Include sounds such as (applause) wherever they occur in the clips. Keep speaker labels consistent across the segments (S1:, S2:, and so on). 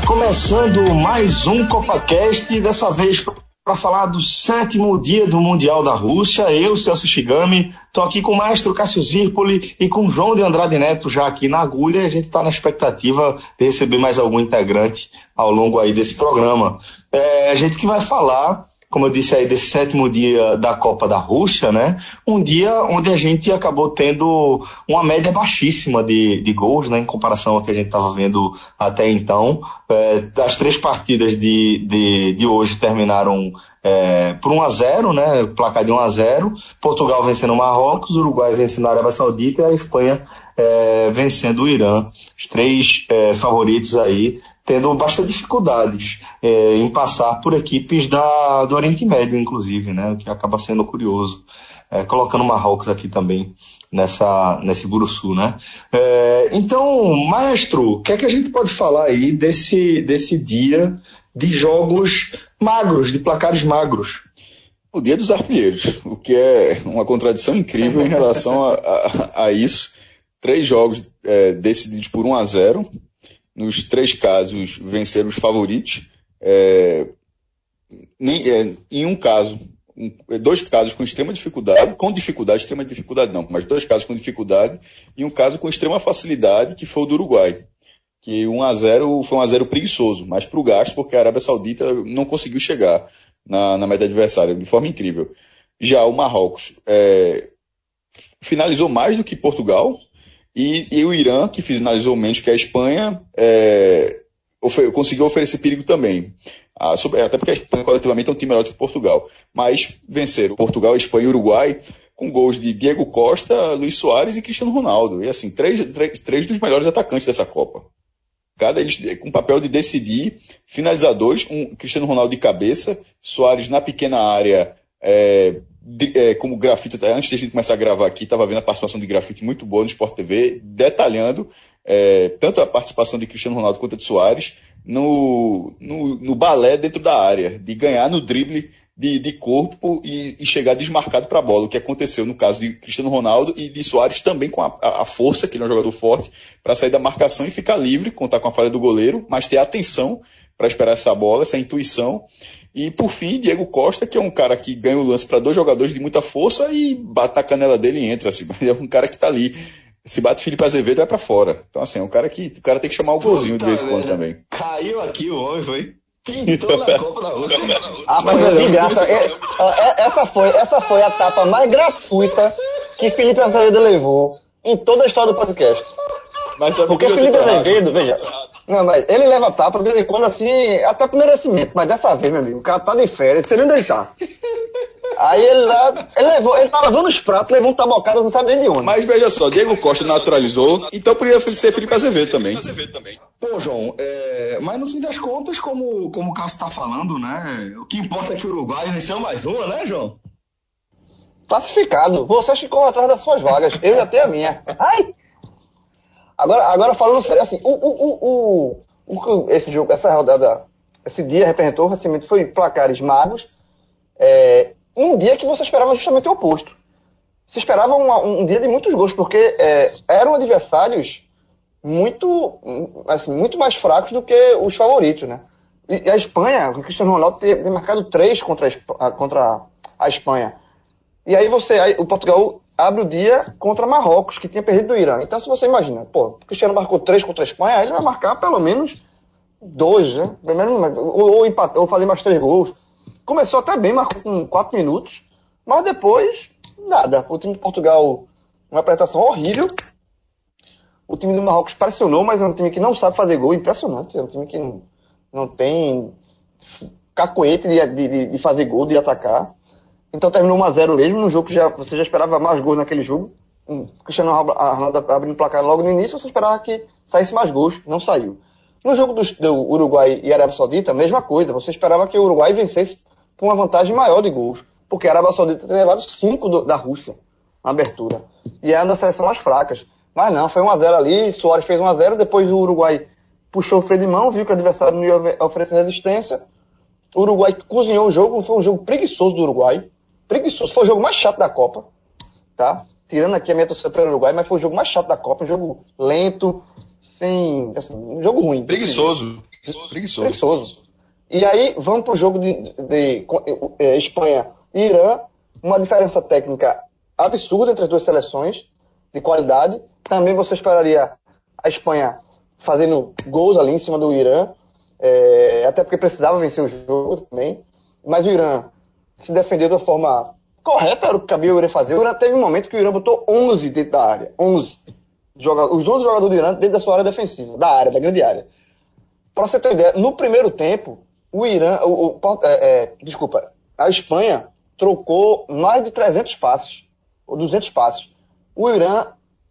S1: Começando mais um CopaCast, dessa vez para falar do sétimo dia do Mundial da Rússia. Eu, Celso Shigami, estou aqui com o maestro Cássio Zirpoli e com o João de Andrade Neto já aqui na agulha. A gente está na expectativa de receber mais algum integrante ao longo aí desse programa. É, a gente que vai falar como eu disse aí, desse sétimo dia da Copa da Rússia, né? Um dia onde a gente acabou tendo uma média baixíssima de, de gols, né? Em comparação ao que a gente estava vendo até então. É, as três partidas de, de, de hoje terminaram é, por 1 a 0 né? Placar de 1 a 0 Portugal vencendo o Marrocos, Uruguai vencendo a Arábia Saudita e a Espanha é, vencendo o Irã. Os três é, favoritos aí tendo bastante dificuldades é, em passar por equipes da, do Oriente Médio, inclusive, né? O que acaba sendo curioso. É, colocando Marrocos aqui também nessa, nesse Buruçu, né? É, então, maestro, o que é que a gente pode falar aí desse, desse dia de jogos magros, de placares magros?
S2: O dia dos artilheiros, o que é uma contradição incrível em relação a, a, a isso. Três jogos é, decididos por 1 a 0 nos três casos, venceram os favoritos. É, nem, é, em um caso, um, dois casos com extrema dificuldade, com dificuldade, extrema dificuldade não, mas dois casos com dificuldade, e um caso com extrema facilidade, que foi o do Uruguai. Que 1 a 0 foi um a 0 preguiçoso, mas para o gasto, porque a Arábia Saudita não conseguiu chegar na, na meta adversária de forma incrível. Já o Marrocos é, finalizou mais do que Portugal, e, e o Irã, que finalizou menos que a Espanha, é, conseguiu oferecer perigo também. Ah, até porque a Espanha coletivamente é um time melhor do que Portugal. Mas venceram Portugal, Espanha e Uruguai com gols de Diego Costa, Luiz Soares e Cristiano Ronaldo. E assim, três, três, três dos melhores atacantes dessa Copa. Cada eles com papel de decidir finalizadores, um Cristiano Ronaldo de cabeça, Soares na pequena área, é, é, como grafite, antes de a gente começar a gravar aqui, estava vendo a participação de grafite muito boa no Sport TV, detalhando é, tanto a participação de Cristiano Ronaldo quanto de Soares no, no, no balé dentro da área, de ganhar no drible de, de corpo e, e chegar desmarcado para a bola, o que aconteceu no caso de Cristiano Ronaldo e de Soares também com a, a força, que ele é um jogador forte, para sair da marcação e ficar livre, contar com a falha do goleiro, mas ter atenção para esperar essa bola, essa intuição. E por fim, Diego Costa, que é um cara que ganha o lance para dois jogadores de muita força e bate a canela dele e entra. Assim. (laughs) É um cara que está ali. Se bate Felipe Azevedo, vai para fora. Então, assim, é um cara que o cara tem que chamar o golzinho de vez em quando também.
S1: Caiu aqui o homem, foi. Pintou na (laughs) Copa da Rússia.
S3: ah, mas de graça. É, é, essa, foi, essa foi a tapa mais gratuita que Felipe Azevedo levou em toda a história do podcast. Mas Porque Felipe Azevedo, veja, não, mas ele leva tapa de vez em quando, assim, até por merecimento. Mas dessa vez, meu amigo, o cara tá de férias, você nem onde ele tá. Aí ele lá, ele levou, ele tá lavando os pratos, levou um tabocado, não sabe nem de onde.
S2: Mas veja só, Diego Costa naturalizou, então poderia ser Felipe Azevedo também.
S1: Pô, João, é, mas no fim das contas, como, como o Cássio tá falando, né? O que importa é que o Uruguai venceu mais uma, né, João?
S3: Classificado. Vocês ficam atrás das suas vagas. Eu já tenho a minha. Ai! Agora, agora falando sério, assim, o, o, o, o, esse jogo, essa rodada, esse dia representou recentemente foi placares magos, é, um dia que você esperava justamente o oposto. Você esperava um, um dia de muitos gols, porque é, eram adversários muito, assim, muito mais fracos do que os favoritos, né? E a Espanha, o Cristiano Ronaldo tem, tem marcado três contra a, contra a Espanha. E aí você, aí, o Portugal abre o dia contra Marrocos, que tinha perdido do Irã. Então, se você imagina, pô, Cristiano marcou três contra a Espanha, ele vai marcar pelo menos dois, né? Pelo menos, ou, ou, empatar, ou fazer mais três gols. Começou até bem, marcou com quatro minutos, mas depois, nada. O time de Portugal, uma apresentação horrível. O time do Marrocos pressionou, mas é um time que não sabe fazer gol, impressionante. É um time que não, não tem cacoete de, de, de fazer gol, de atacar. Então terminou 1x0 mesmo, no jogo que já, você já esperava mais gols naquele jogo. O Cristiano Ronaldo abrindo o placar logo no início, você esperava que saísse mais gols, não saiu. No jogo do, do Uruguai e Arábia Saudita, mesma coisa, você esperava que o Uruguai vencesse com uma vantagem maior de gols, porque a Arábia Saudita tem levado 5 da Rússia na abertura. E é uma das seleções mais fracas. Mas não, foi 1x0 ali, Soares fez 1x0, depois o Uruguai puxou o freio de mão, viu que o adversário não ia oferecer resistência. O Uruguai cozinhou o jogo, foi um jogo preguiçoso do Uruguai preguiçoso. Foi o jogo mais chato da Copa, tá? Tirando aqui a minha torcida para o Uruguai, mas foi o jogo mais chato da Copa, um jogo lento, sem. Assim, um jogo ruim.
S2: Preguiçoso.
S3: Preguiçoso. Preguiçoso. E aí, vamos pro jogo de, de, de, de é, Espanha e Irã. Uma diferença técnica absurda entre as duas seleções, de qualidade. Também você esperaria a Espanha fazendo gols ali em cima do Irã, é, até porque precisava vencer o jogo também. Mas o Irã se defendeu de uma forma correta, era o que cabia o Irã fazer. O Irã teve um momento que o Irã botou 11 dentro da área. 11. Joga, os 11 jogadores do Irã dentro da sua área defensiva, da área, da grande área. Para você ter ideia, no primeiro tempo, o Irã, o, o é, é, desculpa, a Espanha trocou mais de 300 passes, ou 200 passes. O Irã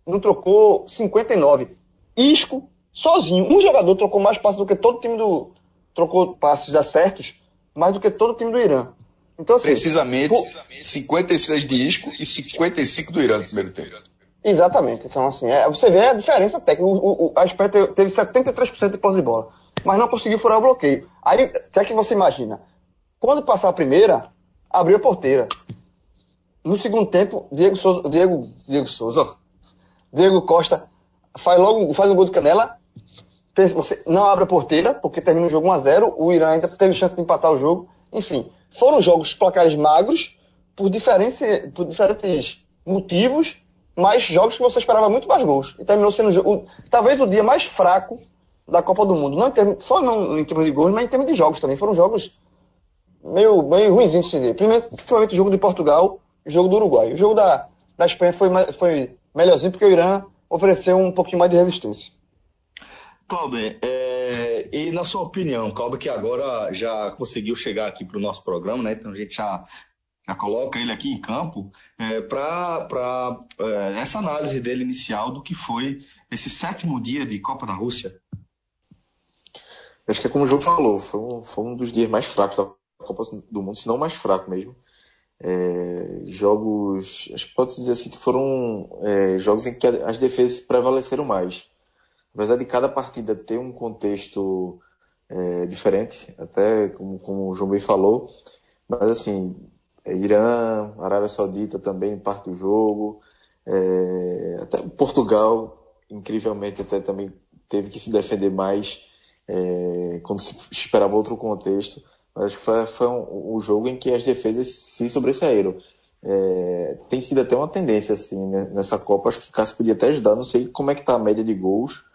S3: não trocou 59. Isco, sozinho, um jogador trocou mais passes do que todo o time do. Trocou passes acertos, mais do que todo o time do Irã.
S2: Então, assim, Precisamente por... 56 de Isco e 55 do Irã no primeiro tempo.
S3: Exatamente. Então, assim, é, você vê a diferença técnica. O, o, a Espanha teve 73% de posse de bola, mas não conseguiu furar o bloqueio. Aí, o que é que você imagina? Quando passar a primeira, abriu a porteira. No segundo tempo, Diego Souza, Diego, Diego Souza, Diego Costa faz logo faz um gol de canela. Você não abre a porteira, porque termina o jogo 1x0. O Irã ainda teve chance de empatar o jogo. Enfim, foram jogos placares magros por, por diferentes motivos, mas jogos que você esperava muito mais gols. E terminou sendo o, talvez o dia mais fraco da Copa do Mundo. Não em termos, só não em termos de gols, mas em termos de jogos também. Foram jogos meio, meio ruimzinhos de se dizer. Principalmente o jogo de Portugal e o jogo do Uruguai. O jogo da, da Espanha foi, foi melhorzinho porque o Irã ofereceu um pouquinho mais de resistência.
S1: Cláudio, é, e na sua opinião, Cláudio, que agora já conseguiu chegar aqui para o nosso programa, né? Então a gente já, já coloca ele aqui em campo é, para é, essa análise dele inicial do que foi esse sétimo dia de Copa da Rússia.
S4: Acho que é como o João falou, foi um, foi um dos dias mais fracos da Copa do Mundo, se não mais fraco mesmo. É, jogos, acho que pode dizer assim que foram é, jogos em que as defesas prevaleceram mais. Apesar de cada partida ter um contexto é, diferente, até como, como o João Bey falou, mas assim, é, Irã, Arábia Saudita também parte do jogo, é, até Portugal, incrivelmente, até também teve que se defender mais é, quando se esperava outro contexto. Acho que foi, foi um, um, jogo em que as defesas se sobressaíram. É, tem sido até uma tendência assim né, nessa Copa. Acho que o Cássio podia até ajudar. Não sei como é que está a média de gols,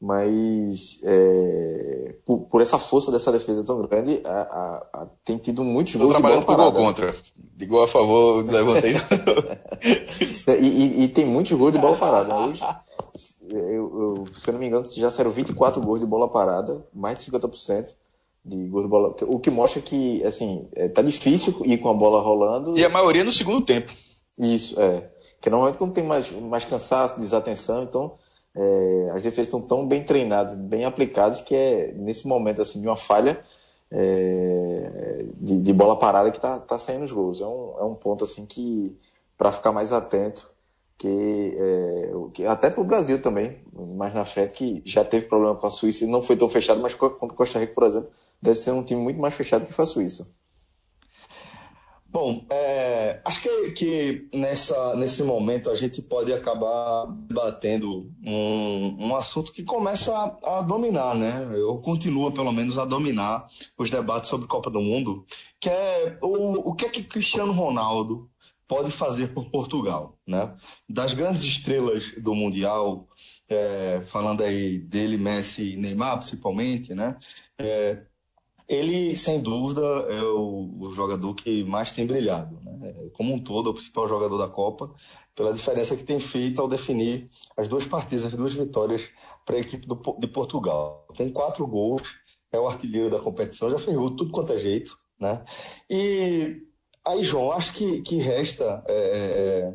S4: mas é, por, por, essa força dessa defesa tão grande, a, a, a, tem tido muitos gols
S2: de bola parada. gol contra. De gol a favor, levantei. (laughs)
S4: e, e, e, tem muitos gols de bola parada. Hoje, (laughs) eu, eu, se eu não me engano, já saíram 24 gols de bola parada, mais de 50% de gol de bola. O que mostra que, assim, é, tá difícil ir com a bola rolando.
S2: E a maioria no segundo tempo.
S4: Isso, é. Que normalmente quando tem mais, mais cansaço, desatenção, então é, as defesas estão tão bem treinadas, bem aplicadas, que é nesse momento assim, de uma falha é, de, de, bola parada que tá, tá saindo os gols. É um, é um ponto assim que, para ficar mais atento, que, é, que até para o Brasil também, mais na frente, que já teve problema com a Suíça e não foi tão fechado, mas contra Costa Rica, por exemplo, deve ser um time muito mais fechado que foi a Suíça.
S1: Bom, é, acho que, que nessa, nesse momento a gente pode acabar batendo um, um assunto que começa a, a, dominar, né? Eu continuo, pelo menos, a dominar os debates sobre Copa do Mundo, que é o, o que é que Cristiano Ronaldo pode fazer por Portugal, né? Das grandes estrelas do Mundial, é, falando aí dele, Messi e Neymar, principalmente, né? É, ele, sem dúvida, é o, o, jogador que mais tem brilhado. Né? Como um todo, é o principal jogador da Copa, pela diferença que tem feito ao definir as duas partidas, as duas vitórias para a equipe do, de Portugal. Tem quatro gols, é o artilheiro da competição, já fez tudo quanto é jeito. Né? E aí, João, acho que, que resta. É, é,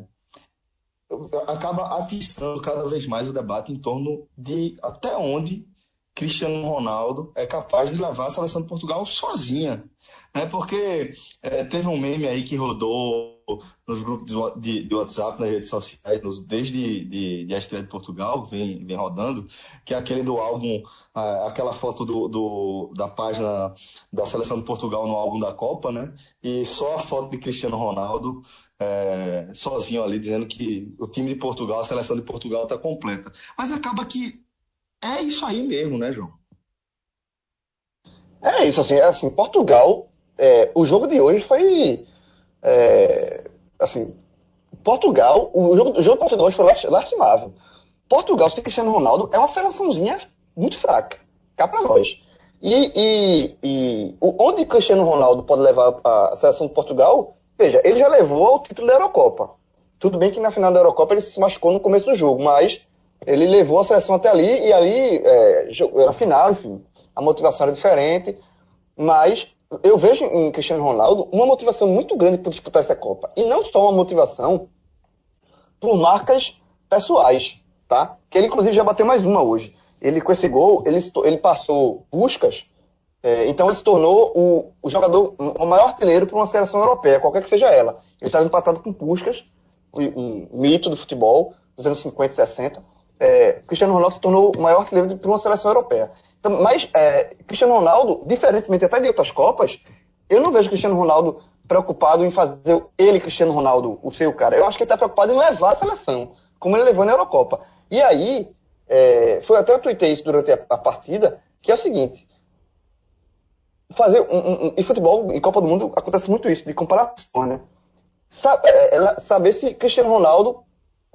S1: acaba atiçando cada vez mais o debate em torno de até onde Cristiano Ronaldo é capaz de levar a seleção de Portugal sozinha. Né? Porque é, teve um meme aí que rodou nos grupos de, de WhatsApp, nas redes sociais, nos, desde de, de a estreia de Portugal, vem, vem rodando, que é aquele do álbum, aquela foto do, do, da página da seleção de Portugal no álbum da Copa, né? E só a foto de Cristiano Ronaldo é, sozinho ali, dizendo que o time de Portugal, a seleção de Portugal está completa. Mas acaba que é isso aí mesmo, né, João?
S3: É isso, assim, é assim Portugal, é, o jogo de hoje foi, é, assim, Portugal, o jogo, o jogo Portugal hoje foi lastimável. Portugal, sem Cristiano Ronaldo, é uma seleçãozinha muito fraca, cá pra nós. E, e, e onde Cristiano Ronaldo pode levar a seleção de Portugal, veja, ele já levou ao título da Eurocopa. Tudo bem que na final da Eurocopa ele se machucou no começo do jogo, mas ele levou a seleção até ali e ali é, era final, enfim. A motivação era diferente, mas eu vejo em Cristiano Ronaldo uma motivação muito grande por disputar essa Copa. E não só uma motivação por marcas pessoais, tá? Que ele inclusive já bateu mais uma hoje. Ele com esse gol, ele, ele passou buscas, é, então ele se tornou o, o jogador, o maior artilheiro para uma seleção europeia, qualquer que seja ela. Ele estava empatado com Puskas, um, um mito do futebol, dos anos 50 e 60 é, Cristiano Ronaldo se tornou o maior artilheiro para uma seleção europeia. Então, mas é, Cristiano Ronaldo, diferentemente até de outras Copas, eu não vejo Cristiano Ronaldo preocupado em fazer ele, Cristiano Ronaldo, o seu cara. Eu acho que ele está preocupado em levar a seleção, como ele levou na Eurocopa. E aí, é, foi até eu tuitei isso durante a, a, partida, que é o seguinte. Fazer um, um, um, em futebol, em Copa do Mundo, acontece muito isso, de comparação, né? Sabe, é, saber se Cristiano Ronaldo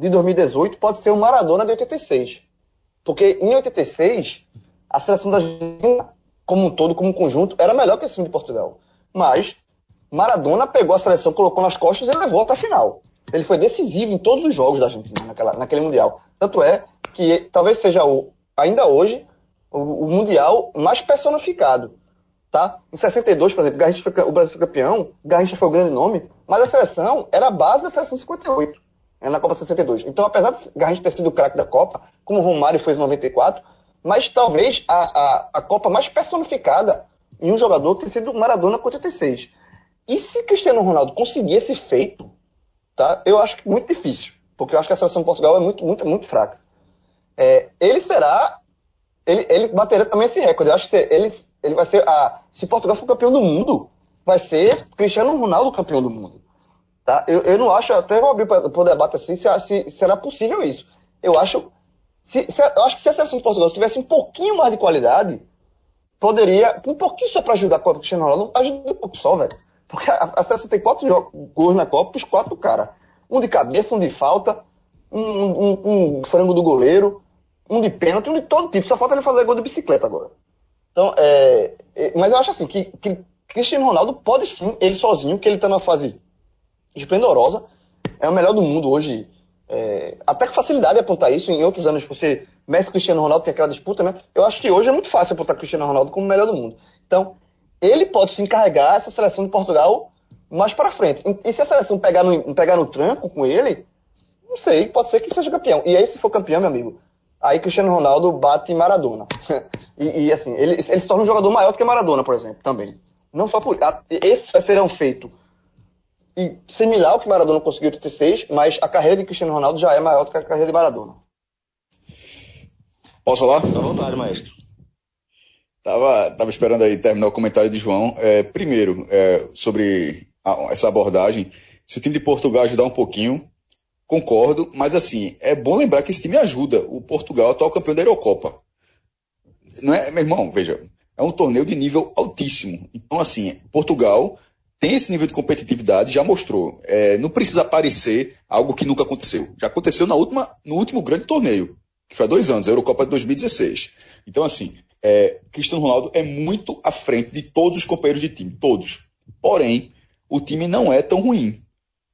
S3: de 2018 pode ser o Maradona de 86. Porque em 86, a seleção da Argentina, como um todo, como um conjunto, era melhor que esse time de Portugal. Mas Maradona pegou a seleção, colocou nas costas e levou até a final. Ele foi decisivo em todos os jogos da Argentina naquela, naquele Mundial. Tanto é que talvez seja o, ainda hoje o, o Mundial mais personificado. Tá? Em 62, por exemplo, Garrincha foi, o Brasil foi campeão, Garrincha foi o grande nome, mas a seleção era a base da seleção 58 na Copa 62. Então, apesar de Garrincha ter sido o craque da Copa, como o Romário fez em 94, mas talvez a, a, a Copa mais personificada em um jogador tenha sido Maradona com 86. E se Cristiano Ronaldo conseguir esse feito, tá? eu acho que muito difícil, porque eu acho que a seleção de Portugal é muito, muito, muito fraca. É, ele será. Ele, ele baterá também esse recorde. Eu acho que ele, ele vai ser. A, se Portugal for campeão do mundo, vai ser Cristiano Ronaldo campeão do mundo. Tá? Eu, eu não acho, até vou abrir para o debate assim, se, se será possível isso. Eu acho, se, se, eu acho que se a seleção de Portugal tivesse um pouquinho mais de qualidade, poderia, um pouquinho só para ajudar a Copa Cristiano Ronaldo, ajuda um pouco só, velho. Porque a, a seleção tem quatro gols na Copa, os quatro cara. Um de cabeça, um de falta, um, um, um frango do goleiro, um de pênalti, um de todo tipo. Só falta ele fazer gol de bicicleta agora. Então, é, é, mas eu acho assim, que, que Cristiano Ronaldo pode sim, ele sozinho, que ele está na fase esplendorosa. É o melhor do mundo hoje. É, até com facilidade apontar isso. Em outros anos, você, Messi Cristiano Ronaldo tem aquela disputa, né? Eu acho que hoje é muito fácil apontar Cristiano Ronaldo como o melhor do mundo. Então, ele pode se encarregar essa seleção de Portugal mais para frente. E se a seleção pegar no, pegar no tranco com ele, não sei, pode ser que seja campeão. E aí, se for campeão, meu amigo, aí Cristiano Ronaldo bate Maradona. (laughs) e, e, assim, ele, ele se torna um jogador maior do que Maradona, por exemplo, também. Não só por. Esse vai ser um feito e similar ao que Maradona conseguiu em 86, mas a carreira de Cristiano Ronaldo já é maior do que a carreira de Maradona.
S2: Posso falar?
S1: À vontade, maestro.
S2: Tava, tava esperando aí terminar o comentário de João. É, primeiro, é, sobre a, essa abordagem, se o time de Portugal ajudar um pouquinho, concordo, mas assim, é bom lembrar que esse time ajuda o Portugal, atual campeão da Eurocopa. Não é, meu irmão, veja, é um torneio de nível altíssimo. Então, assim, Portugal tem esse nível de competitividade, já mostrou. É, não precisa aparecer algo que nunca aconteceu. Já aconteceu na última, no último grande torneio, que foi há dois anos, a Eurocopa de 2016. Então, assim, é, Cristiano Ronaldo é muito à frente de todos os companheiros de time, todos. Porém, o time não é tão ruim.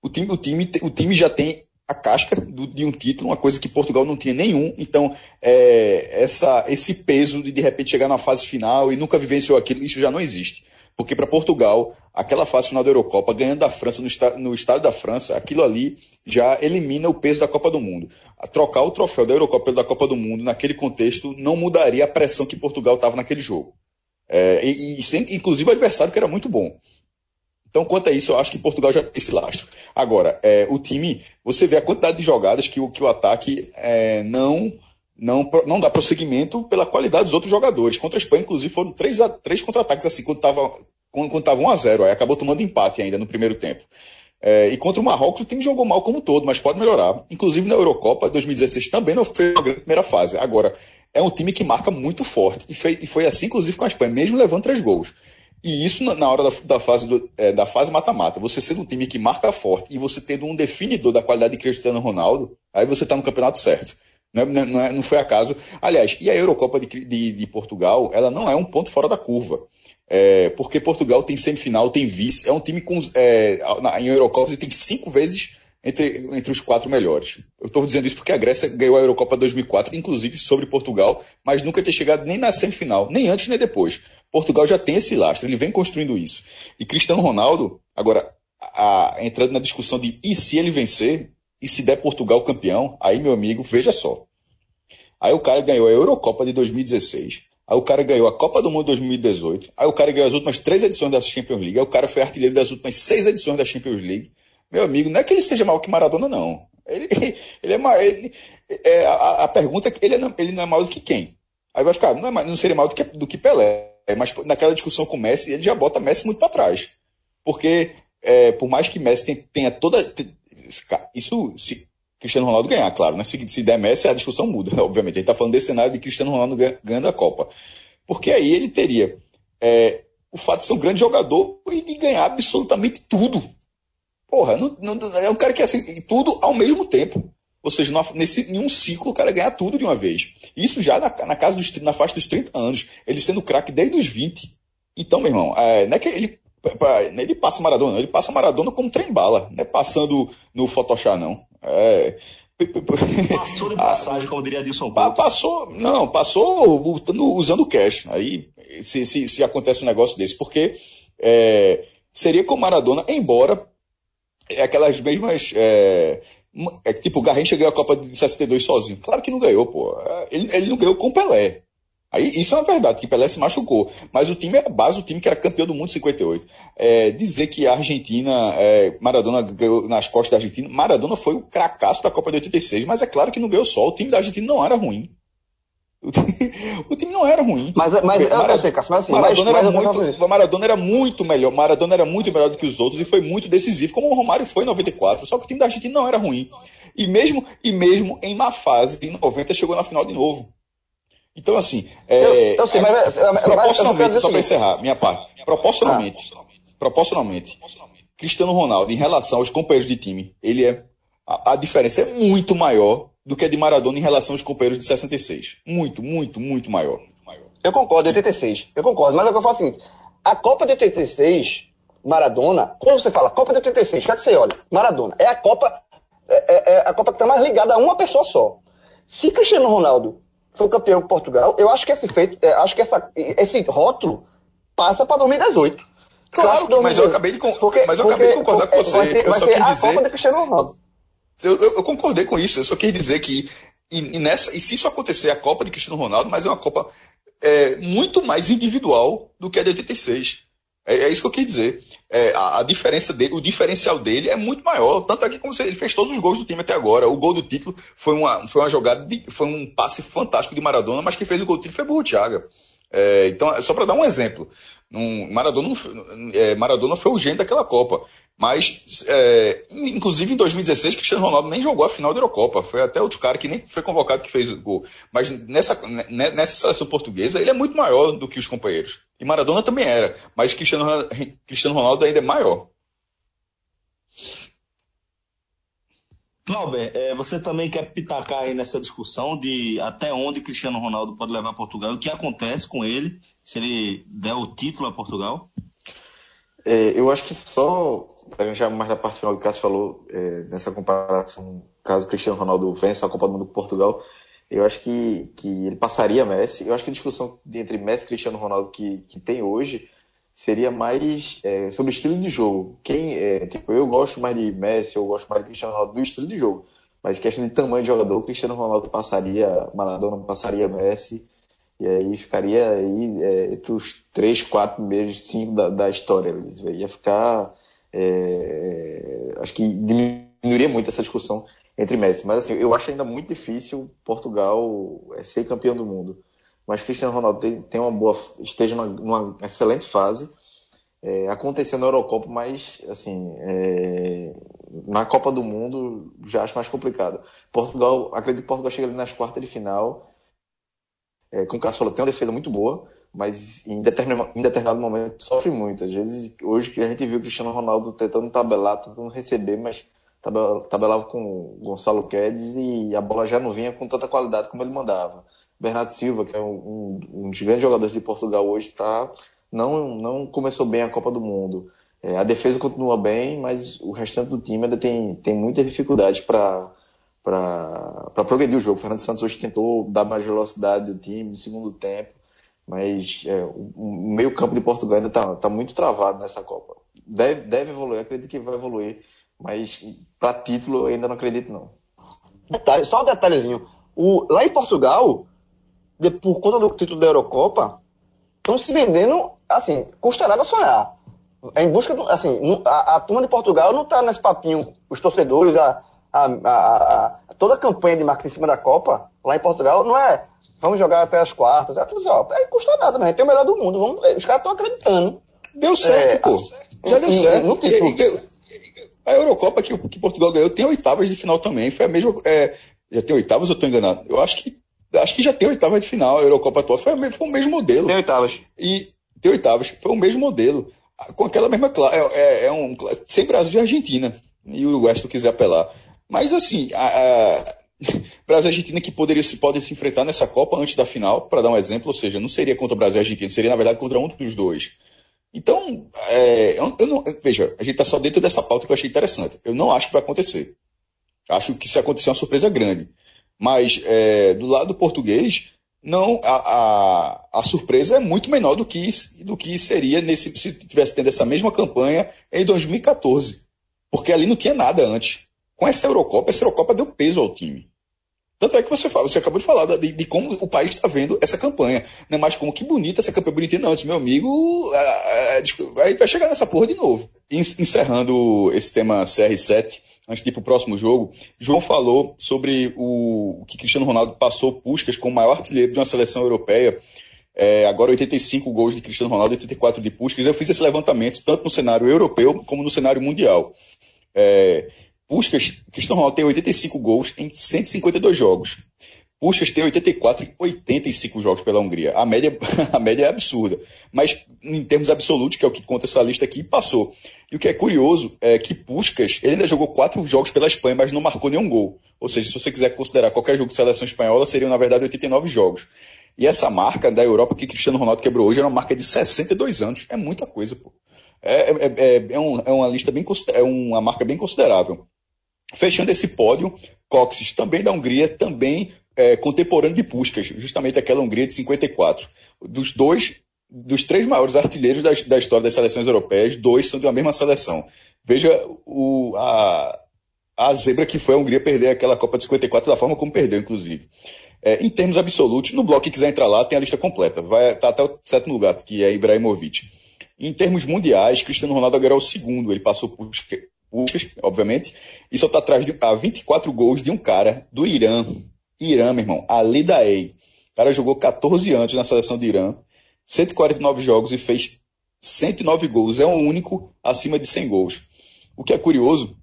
S2: O time, o time, o time já tem a casca do, de um título, uma coisa que Portugal não tinha nenhum. Então, é, essa, esse peso de de repente chegar na fase final e nunca vivenciou aquilo, isso já não existe. Porque para Portugal, aquela fase final da Eurocopa, ganhando da França no, está, no estádio da França, aquilo ali já elimina o peso da Copa do Mundo. A trocar o troféu da Eurocopa pelo da Copa do Mundo, naquele contexto, não mudaria a pressão que Portugal estava naquele jogo. É, e, e sem, inclusive o adversário que era muito bom. Então, quanto a isso, eu acho que Portugal já tem esse lastro. Agora, é, o time, você vê a quantidade de jogadas que, que o ataque é, não não, não dá prosseguimento pela qualidade dos outros jogadores. Contra a Espanha, inclusive, foram três, três contra-ataques assim, quando estava quando, quando tava 1 a 0 aí acabou tomando empate ainda no primeiro tempo. É, e contra o Marrocos, o time jogou mal como todo, mas pode melhorar. Inclusive na Eurocopa 2016 também não foi uma grande primeira fase. Agora, é um time que marca muito forte. E foi, e foi assim, inclusive, com a Espanha, mesmo levando três gols. E isso na hora da, da fase do, é, da fase mata-mata, você sendo um time que marca forte e você tendo um definidor da qualidade de Cristiano Ronaldo, aí você está no campeonato certo. Não, é, não, é, não, foi acaso. Aliás, e a Eurocopa de, de, de, Portugal, ela não é um ponto fora da curva. É, porque Portugal tem semifinal, tem vice, é um time com. É, na, em Eurocopa tem cinco vezes entre, entre os quatro melhores. Eu estou dizendo isso porque a Grécia ganhou a Eurocopa 2004, inclusive sobre Portugal, mas nunca ter chegado nem na semifinal, nem antes nem depois. Portugal já tem esse lastro, ele vem construindo isso. E Cristiano Ronaldo, agora, a, a, entrando na discussão de e se ele vencer, e se der Portugal campeão, aí, meu amigo, veja só. Aí o cara ganhou a Eurocopa de 2016, aí o cara ganhou a Copa do Mundo de 2018, aí o cara ganhou as últimas três edições da Champions League, aí o cara foi artilheiro das últimas seis edições da Champions League. Meu amigo, não é que ele seja maior que Maradona, não. Ele, (laughs) ele é maior. Ele, é, a, a, pergunta é que ele, não, ele não é maior do que quem? Aí vai ficar, não, é, não seria maior do que, do que Pelé. Mas naquela discussão com o Messi, ele já bota Messi muito para trás. Porque, é, por mais que Messi tenha toda. Isso, se Cristiano Ronaldo ganhar, claro, né? Se, se der Messi, a discussão muda, (laughs) obviamente. A gente está falando desse cenário de Cristiano Ronaldo ganhando a Copa. Porque aí ele teria é, o fato de ser um grande jogador e de ganhar absolutamente tudo. Porra, não, não, é um cara que é assim, tudo ao mesmo tempo. Ou seja, nesse, em um ciclo o cara ganhar tudo de uma vez. Isso já na, na casa dos, na faixa dos 30 anos. Ele sendo craque desde os 20. Então, meu irmão, é, não é que ele, ele passa Maradona, não. Ele passa Maradona como trem bala. Não é passando no Photoshop, não. É,
S1: Passou de passagem, como diria Dilson Couto.
S2: Passou, não, passou usando cash. Aí, se, se, se acontece um negócio desse, porque é, seria com Maradona, embora é aquelas mesmas. É, é tipo, o Garrincha ganhou a Copa de 62 sozinho. Claro que não ganhou, pô. É, ele, ele não ganhou com Pelé. Aí, isso é uma verdade, que Pelé se machucou. Mas o time era base, o time que era campeão do mundo em 58. É, dizer que a Argentina, é, Maradona ganhou nas costas da Argentina, Maradona foi o cracaço da Copa de 86, mas é claro que não ganhou só. O time da Argentina não era ruim. O time, (laughs) o time não era ruim.
S3: Mas, mas eu, eu sei, Cássio, mas assim,
S2: Maradona,
S3: mas,
S2: era muito, Maradona era muito melhor. Maradona era muito melhor do que os outros e foi muito decisivo, como o Romário foi em 94. Só que o time da Argentina não era ruim. E mesmo, e mesmo em má fase, em 90 chegou na final de novo. Então, assim. É, eu, eu sei, mas, proporcionalmente, só para encerrar, minha parte. Proporcionalmente, ah. proporcionalmente, Cristiano Ronaldo, em relação aos companheiros de time, ele é. A, a diferença é muito maior do que a de Maradona em relação aos companheiros de 66. Muito, muito, muito maior.
S3: Eu concordo, 86. Eu concordo, mas é o que eu falo é o seguinte: a Copa de 86, Maradona, quando você fala Copa de 86, o que, é que você olha? Maradona. É a Copa. É, é, é a Copa que está mais ligada a uma pessoa só. Se Cristiano Ronaldo for campeão com Portugal, eu acho que esse feito, é, acho que essa, esse rótulo passa para 2018.
S2: Claro, 2018, mas eu acabei de, porque, mas eu porque, acabei de concordar com você. Vai ser,
S3: eu vai ser a dizer... Copa de Cristiano Ronaldo.
S2: Eu, eu, eu, concordei com isso, eu só queria dizer que e, e, nessa, e se isso acontecer, a Copa de Cristiano Ronaldo, mas é uma Copa é, muito mais individual do que a de 86. É, é isso que eu quis dizer. É, a, a, diferença dele, o diferencial dele é muito maior. Tanto é que como ele fez todos os gols do time até agora. O gol do título foi uma, foi uma jogada, de, foi um passe fantástico de Maradona, mas quem fez o gol do título foi Burro Thiaga. É, então, é só para dar um exemplo. Um, Maradona, é, Maradona foi o gênio daquela Copa. Mas, é, inclusive em 2016, Cristiano Ronaldo nem jogou a final da Eurocopa. Foi até outro cara que nem foi convocado que fez o gol. Mas nessa, nessa seleção portuguesa, ele é muito maior do que os companheiros. E Maradona também era. Mas Cristiano, Cristiano Ronaldo ainda é maior.
S1: Clauber, é, você também quer pitacar aí nessa discussão de até onde Cristiano Ronaldo pode levar Portugal? O que acontece com ele se ele der o título a Portugal?
S4: É, eu acho que só já mais da parte final do que o Cássio falou, é, nessa comparação, caso Cristiano Ronaldo vença a Copa do Mundo com Portugal, eu acho que, que ele passaria Messi. Eu acho que a discussão entre Messi e Cristiano Ronaldo que, que tem hoje seria mais é, sobre o estilo de jogo. Quem, é, tipo, eu gosto mais de Messi, eu gosto mais de Cristiano Ronaldo do estilo de jogo. Mas questão de tamanho de jogador, Cristiano Ronaldo passaria, Maradona passaria Messi. E aí ficaria aí é, entre os três, quatro primeiros, cinco da, da história. Ia ficar é, acho que diminuiria muito essa discussão entre Messi. Mas assim, eu acho ainda muito difícil Portugal é, ser campeão do mundo. Mas Cristiano Ronaldo tem, tem uma boa, esteja numa, numa excelente fase. É, aconteceu na Eurocopa, mas assim, é, na Copa do Mundo já acho mais complicado. Portugal, acredito que Portugal chega ali nas quartas de final é, como o falou, tem uma defesa muito boa, mas em determinado, em determinado momento sofre muito. Às vezes, hoje que a gente viu o Cristiano Ronaldo tentando tabelar, tentando receber, mas tabelava com o Gonçalo Guedes e a bola já não vinha com tanta qualidade como ele mandava. Bernardo Silva, que é um, um, dos grandes jogadores de Portugal hoje, tá, não, não começou bem a Copa do Mundo. É, a defesa continua bem, mas o restante do time ainda tem, tem muita dificuldade para para progredir o jogo. O Fernando Santos hoje tentou dar mais velocidade ao time no segundo tempo, mas é, o meio campo de Portugal ainda está tá muito travado nessa Copa. Deve, deve evoluir, acredito que vai evoluir, mas para título eu ainda não acredito não.
S3: Detalhe, só um detalhezinho. O, lá em Portugal, de, por conta do título da Eurocopa, estão se vendendo, assim, custa nada sonhar. É em busca, do, assim, a, a turma de Portugal não está nesse papinho, os torcedores, a, a, a, toda a campanha de marketing em cima da Copa, lá em Portugal, não é vamos jogar até as quartas, é tudo assim, ó, é, custa nada, mas a gente tem o melhor do mundo, vamos, os caras estão acreditando.
S2: Deu certo, é, pô. Já deu certo. A Eurocopa que, que Portugal ganhou tem oitavas de final também. Foi a mesma. É, já tem oitavas ou tô enganado? Eu acho que acho que já tem oitavas de final. A Eurocopa atual foi, foi o mesmo modelo.
S3: Tem oitavas.
S2: E tem oitavas. Foi o mesmo modelo. Com aquela mesma. É, é, é um. Sem Brasil e Argentina. E o Uruguai, se quiser apelar. Mas assim, a, a (laughs) Brasil e Argentina que poderiam se, podem se enfrentar nessa Copa antes da final, para dar um exemplo, ou seja, não seria contra o Brasil e Argentina, seria na verdade contra um dos dois. Então, é, eu, eu não, veja, a gente está só dentro dessa pauta que eu achei interessante. Eu não acho que vai acontecer. Acho que se acontecer é uma surpresa grande. Mas é, do lado português, não a, a, a, surpresa é muito menor do que, do que seria nesse, se tivesse tendo essa mesma campanha em 2014. Porque ali não tinha nada antes. Com essa Eurocopa, essa Eurocopa deu peso ao time. Tanto é que você fala, você acabou de falar de, de como o país está vendo essa campanha. Não é mais como que bonita essa campanha bonitinha, não. Antes, meu amigo, aí vai chegar nessa porra de novo. Encerrando esse tema CR7, antes de ir para o próximo jogo, João falou sobre o, que Cristiano Ronaldo passou Puskas como maior artilheiro de uma seleção europeia. É, agora 85 gols de Cristiano Ronaldo, 84 de Puskas. Eu fiz esse levantamento tanto no cenário europeu como no cenário mundial. É, Puskas, Cristiano Ronaldo tem 85 gols em 152 jogos. Puskas tem 84 em 85 jogos pela Hungria. A média, (laughs) a média é absurda. Mas, em termos absolutos, que é o que conta essa lista aqui, passou. E o que é curioso é que Puskas, ele ainda jogou quatro jogos pela Espanha, mas não marcou nenhum gol. Ou seja, se você quiser considerar qualquer jogo de seleção espanhola, seriam, na verdade, 89 jogos. E essa marca da Europa que Cristiano Ronaldo quebrou hoje era uma marca de 62 anos. É muita coisa, pô. É, é, é, é, um, é uma lista bem, é uma marca bem considerável. Fechando esse pódio, Coxes, também da Hungria, também é, contemporâneo de Puskas, justamente aquela Hungria de 54. Dos dois, dos três maiores artilheiros da, da história das seleções europeias, dois são de uma mesma seleção. Veja o, a, a zebra que foi a Hungria perder aquela Copa de 54 da forma como perdeu, inclusive. É, em termos absolutos, no bloco que quiser entrar lá, tem a lista completa. Vai tá até o sétimo lugar, que é Ibrahimovic. Em termos mundiais, Cristiano Ronaldo agora é o segundo. Ele passou por Puskas, obviamente, e só está atrás de a 24 gols de um cara do Irã. Irã, meu irmão, Ali Daei. O cara jogou 14 anos na seleção de Irã, 149 jogos e fez 109 gols. É o único acima de 100 gols. O que é curioso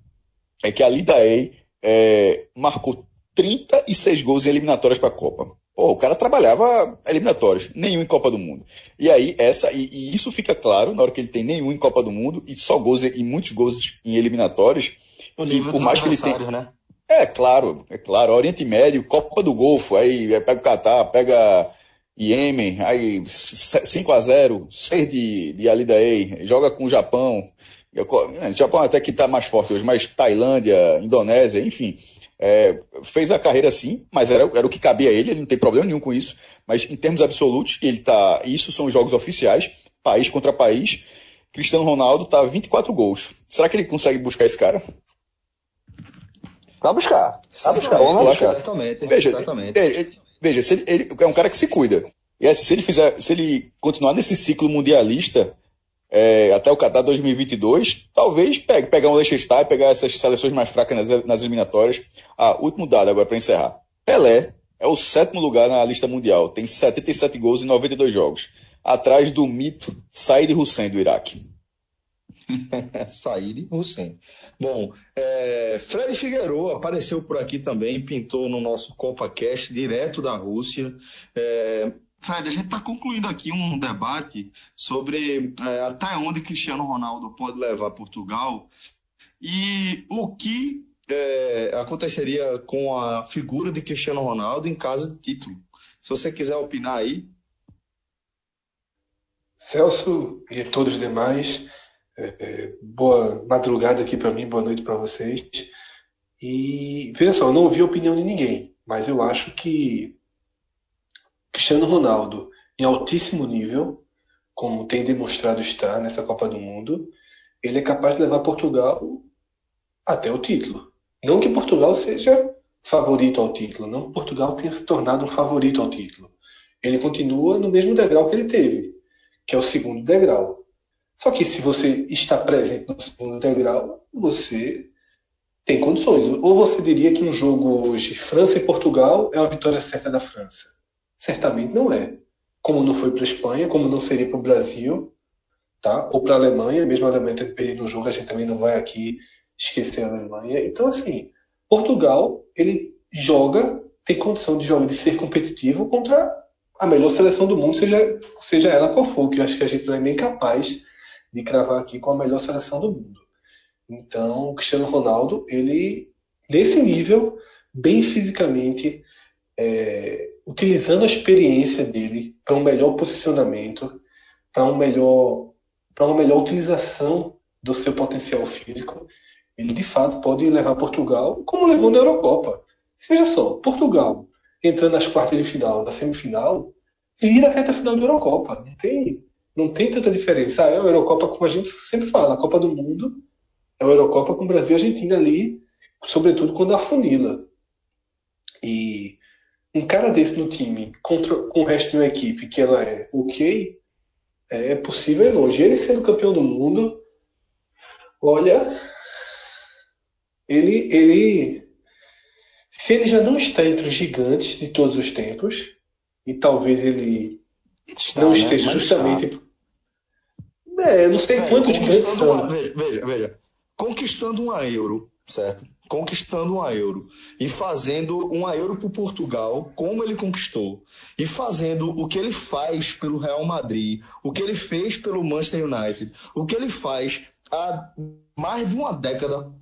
S2: é que Ali Daei é, marcou 36 gols em eliminatórias para a Copa. Pô, o cara trabalhava eliminatórios, nenhum em Copa do Mundo. E aí, essa, e, e, isso fica claro na hora que ele tem nenhum em Copa do Mundo e só gols e muitos gols em eliminatórios.
S3: E por mais que ele tenha. Né?
S2: É, claro, é claro. Oriente Médio, Copa do Golfo, aí, aí pega o Catar, pega Iêmen, aí 5 a 0 6 de, de Alidaei, joga com o Japão. O Japão até que está mais forte hoje, mas Tailândia, Indonésia, enfim. É, fez a carreira sim, mas era, era o que cabia a ele, ele não tem problema nenhum com isso. Mas em termos absolutos, ele tá. Isso são os jogos oficiais, país contra país. Cristiano Ronaldo tá 24 gols. Será que ele consegue buscar esse cara?
S3: Vai buscar. Vai buscar.
S2: Vamos buscar. Certamente. Veja, certamente. Ele, veja se ele, ele, é um cara que se cuida. E assim, se ele fizer, se ele continuar nesse ciclo mundialista, é, até o Qatar 2022, talvez pegue, pegar um Leicester pegar essas seleções mais fracas nas, nas eliminatórias. Ah, último dado agora para encerrar. Pelé é o sétimo lugar na lista mundial, tem 77 gols em 92 jogos, atrás do mito Said Hussein do Iraque. (laughs)
S1: Said Hussein. Bom, é, Fred Figueiredo apareceu por aqui também, pintou no nosso CopaCast, direto da Rússia. É, Fred, a gente está concluindo aqui um debate sobre é, até onde Cristiano Ronaldo pode levar Portugal e o que é, aconteceria com a figura de Cristiano Ronaldo em caso de título. Se você quiser opinar aí.
S5: Celso e todos os demais, é, é boa madrugada aqui para mim, boa noite para vocês. E veja só, eu não ouvi a opinião de ninguém, mas eu acho que Cristiano Ronaldo, em altíssimo nível, como tem demonstrado estar nessa Copa do Mundo, ele é capaz de levar Portugal até o título. Não que Portugal seja favorito ao título, não Portugal tenha se tornado um favorito ao título. Ele continua no mesmo degrau que ele teve, que é o segundo degrau. Só que se você está presente no segundo degrau, você tem condições. Ou você diria que um jogo hoje, França e Portugal, é uma vitória certa da França. Certamente não é. Como não foi para a Espanha, como não seria para o Brasil, tá? ou para a Alemanha, mesmo a Alemanha tendo perdido um jogo, a gente também não vai aqui esquecer a Alemanha. Então, assim, Portugal, ele joga, tem condição de jogar, de ser competitivo contra a melhor seleção do mundo, seja, seja ela qual for, que eu acho que a gente não é nem capaz de cravar aqui com a melhor seleção do mundo. Então, o Cristiano Ronaldo, ele, nesse nível, bem fisicamente, é, utilizando a experiência dele para um melhor posicionamento, para um melhor, para uma melhor utilização do seu potencial físico, ele de fato pode levar Portugal como levou na Eurocopa. Veja só, Portugal entrando nas quartas de final, na semifinal, vira a reta final da Eurocopa. Não tem, não tem tanta diferença. Ah, é a Eurocopa, como a gente sempre fala, a Copa do Mundo é a Eurocopa com Brasil e Argentina ali, sobretudo quando afunila. E um cara desse no time, contra, com o resto de uma equipe que ela é ok, é possível e longe. Ele sendo campeão do mundo, olha, ele, ele, se ele já não está entre os gigantes de todos os tempos, e talvez ele está, não né? esteja Mas justamente. Está. É, eu não sei é, quantos gigantes são.
S1: Uma, veja, veja, conquistando uma euro, certo? Conquistando uma euro e fazendo uma euro para Portugal, como ele conquistou, e fazendo o que ele faz pelo Real Madrid, o que ele fez pelo Manchester United, o que ele faz há mais de uma década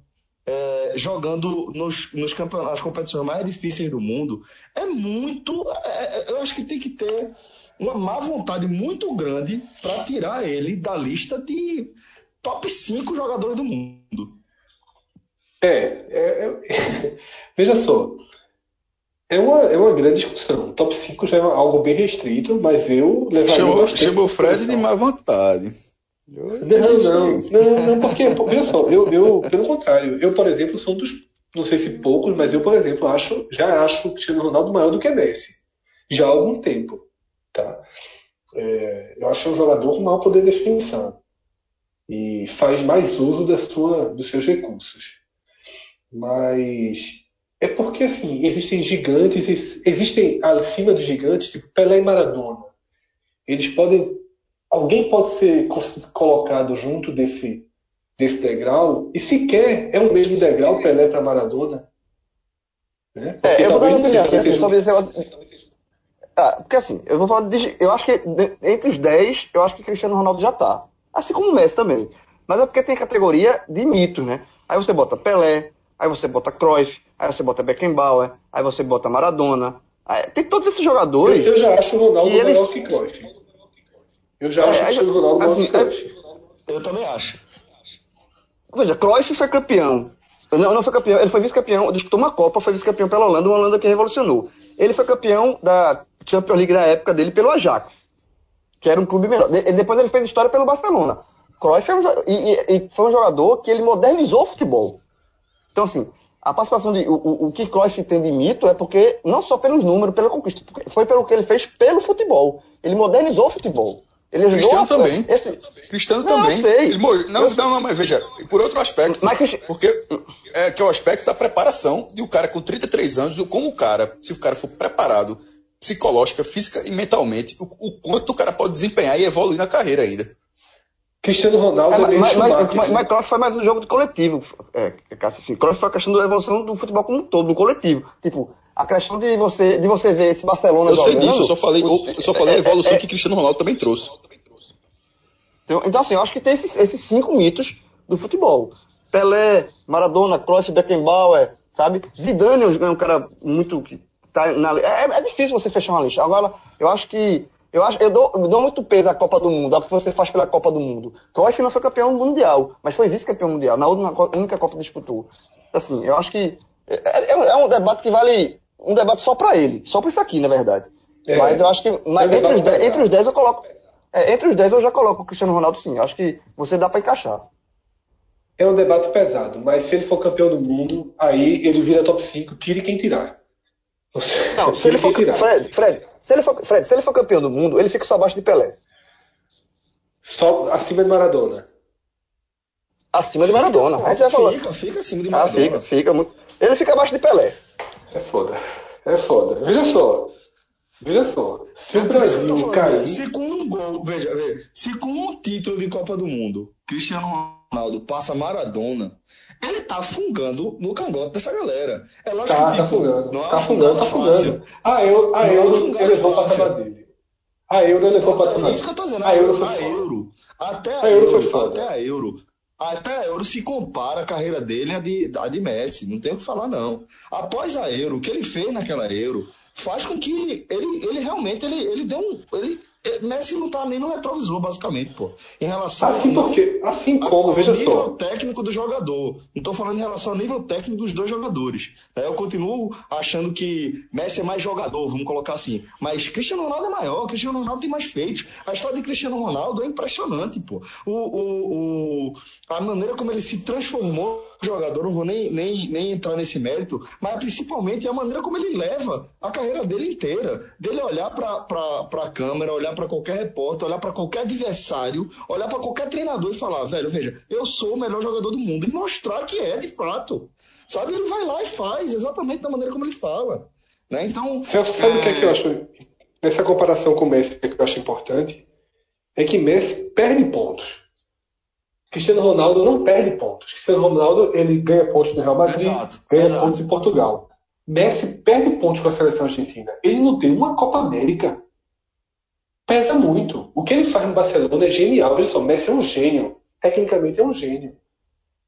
S1: é, jogando nos, nos campeonatos, nas competições mais difíceis do mundo, é muito. É, é, eu acho que tem que ter uma má vontade muito grande para tirar ele da lista de top 5 jogadores do mundo.
S5: É, é, é (laughs) veja só. É uma, é uma grande discussão. Top 5 já é algo bem restrito, mas eu levaria
S2: chamou, chamou o Fred de má vontade.
S5: Eu não, não, não, não, porque, (laughs) veja só, eu, eu, pelo contrário, eu, por exemplo, sou um dos, não sei se poucos, mas eu, por exemplo, acho, já acho o Cristiano Ronaldo maior do que Messi. Já há algum tempo. Tá? É, eu acho que é um jogador com maior poder de definição. E faz mais uso da sua, dos seus recursos. Mas é porque, assim, existem gigantes, existem acima dos gigantes, tipo Pelé e Maradona. Eles podem alguém pode ser colocado junto desse, desse degrau e sequer é o mesmo degrau Pelé para Maradona.
S3: Né? É, eu vou dar uma opinião assim, sobre esse ah, porque assim, eu vou falar de, eu acho que de, entre os 10, eu acho que Cristiano Ronaldo já tá. Assim como o Messi também. Mas é porque tem categoria de mitos, né? Aí você bota Pelé, aí você bota Cruyff, aí você bota Beckenbauer, aí você bota Maradona. Aí, tem todos esses jogadores.
S5: Eu, eu já acho o Ronaldo melhor eles... que Cruyff. Eu já acho é, que o Ronaldo assim,
S1: é, Eu também acho.
S3: Veja, Cruyff foi campeão. Não, não foi campeão. Ele foi vice-campeão, disputou uma Copa, foi vice-campeão pela Holanda, uma Holanda que revolucionou. Ele foi campeão da Champions League da época dele pelo Ajax, que era um clube menor. depois ele fez história pelo Barcelona. Cruyff é um, e, e, foi um jogador que ele modernizou o futebol. Então, assim, a participação de. O, o, o que Cruyff tem de mito é porque, não só pelos números, pela conquista, foi pelo que ele fez pelo futebol. Ele modernizou o futebol.
S2: Ele ajudou Cristiano também. Esse... Cristiano não, também. Ele morreu. Não, não, não, mas veja, por outro aspecto. Mas, porque é que é o aspecto da preparação de um cara com 33 anos, como o cara, se o cara for preparado psicológica, física e mentalmente, o, o quanto o cara pode desempenhar e evoluir na carreira ainda.
S5: Cristiano Ronaldo
S3: É,
S5: é,
S3: mas, mas, mas, mas Cruyff foi mais um jogo de coletivo. É, assim, Cruyff foi a questão da evolução do futebol como um todo, do coletivo. Tipo, a questão de você, de você ver esse Barcelona
S2: Eu sei
S3: jogando,
S2: disso, eu só falei,
S3: o-
S2: eu só falei a
S3: é-
S2: evolução
S3: é-
S2: que Cristiano Ronaldo também trouxe.
S3: Então, então, assim, eu acho que tem esses, esses cinco mitos do futebol. Pelé, Maradona, Cruyff, Beckenbauer, sabe? Zidane é um cara muito que tá na é, é difícil você fechar uma lista. Agora, eu acho que eu acho eu dou, eu dou muito peso à Copa do Mundo, ao que você faz pela Copa do Mundo. Cruyff não foi campeão mundial, mas foi vice-campeão mundial na única, Copa que disputou. Assim, eu acho que é, é- é um debate que vale um debate só pra ele, só pra isso aqui, na verdade.
S5: É.
S3: mas eu acho que mas
S5: É
S3: entre, os dez, entre os 10 eu coloco é, entre os 10 eu já coloco o Cristiano Ronaldo sim. Eu acho que você dá pra encaixar.
S5: É um debate pesado, mas se ele for campeão do mundo, aí ele vira top 5, tire quem tirar. Você-
S3: Não, se ele for. Fred, Fred, se ele for, Fred, se ele for campeão do mundo, ele fica só abaixo de Pelé.
S5: Só acima de Maradona.
S3: Acima de Maradona. A gente já falou.
S2: Fica, fica acima de
S3: Ah,
S2: Maradona.
S3: fica, fica muito. Ele fica abaixo de Pelé.
S5: É foda. É foda. Veja só. Veja só. Se o Brasil
S1: falando,
S5: cair.
S1: Se com um gol, veja, veja, se com um título de Copa do Mundo, Cristiano Ronaldo passa Maradona, ele tá fungando no cangote dessa galera. É lógico
S5: Tá,
S1: que
S5: tá
S1: tipo,
S5: fungando.
S1: não é
S5: Tá
S1: uma
S5: fungando, tá
S1: fungada fácil.
S5: fungando. A Euro, a
S1: é
S5: Euro elevou o
S1: fácil.
S5: patamar dele. A Euro elevou o patamar
S1: É isso que eu tô dizendo.
S5: A Euro foi
S1: a
S5: foda.
S1: Euro. Até a,
S5: A Euro foi foda.
S1: até a Euro. Até a Euro se compara a carreira dele à de, à de Messi. Não tem o que falar, não. Após a Euro, o que ele fez naquela Euro faz com que ele, ele realmente ele, ele deu um. Ele, Messi não tá nem no retrovisor, basicamente, pô. Em relação
S5: Assim
S1: não-
S5: porque, assim como,
S1: ao
S5: veja
S1: nível
S5: só.
S1: técnico do jogador. Não estou falando em relação ao nível técnico dos dois jogadores. né? Eu continuo achando que Messi é mais jogador, vamos colocar assim. Mas Cristiano Ronaldo é maior, Cristiano Ronaldo tem mais feitos. A história de Cristiano Ronaldo é impressionante, pô. O, o, o- a maneira como ele se transformou jogador, não vou nem, nem, nem entrar nesse mérito, mas principalmente a maneira como ele leva a carreira dele inteira. Dele olhar para a câmera, olhar para qualquer repórter, olhar para qualquer adversário, olhar para qualquer treinador e falar, velho, veja, eu sou o melhor jogador do mundo. E mostrar que é, de fato. Sabe, ele vai lá e faz, exatamente da maneira como ele fala. Né? Então.
S5: Celso, sabe o que é que eu acho? Nessa comparação com o Messi, o que eu acho importante? É que Messi perde pontos. Cristiano Ronaldo não perde pontos. Cristiano Ronaldo ele ganha pontos no Real Madrid,
S1: Exato,
S5: ganha
S1: exato.
S5: pontos em Portugal. Messi perde pontos com a seleção argentina. Ele não tem uma Copa América. Pesa muito. O que ele faz no Barcelona é genial. Veja só, Messi é um gênio. Tecnicamente é um gênio.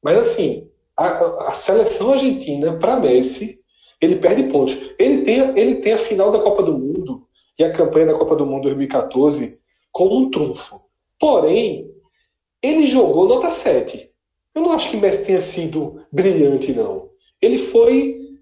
S5: Mas assim, a, a- seleção argentina, para Messi, ele perde pontos. Ele tem, ele tem a final da Copa do Mundo e a campanha da Copa do Mundo 2014 como um trunfo. Porém, ele jogou nota 7. Eu não acho que Messi tenha sido brilhante, não. Ele foi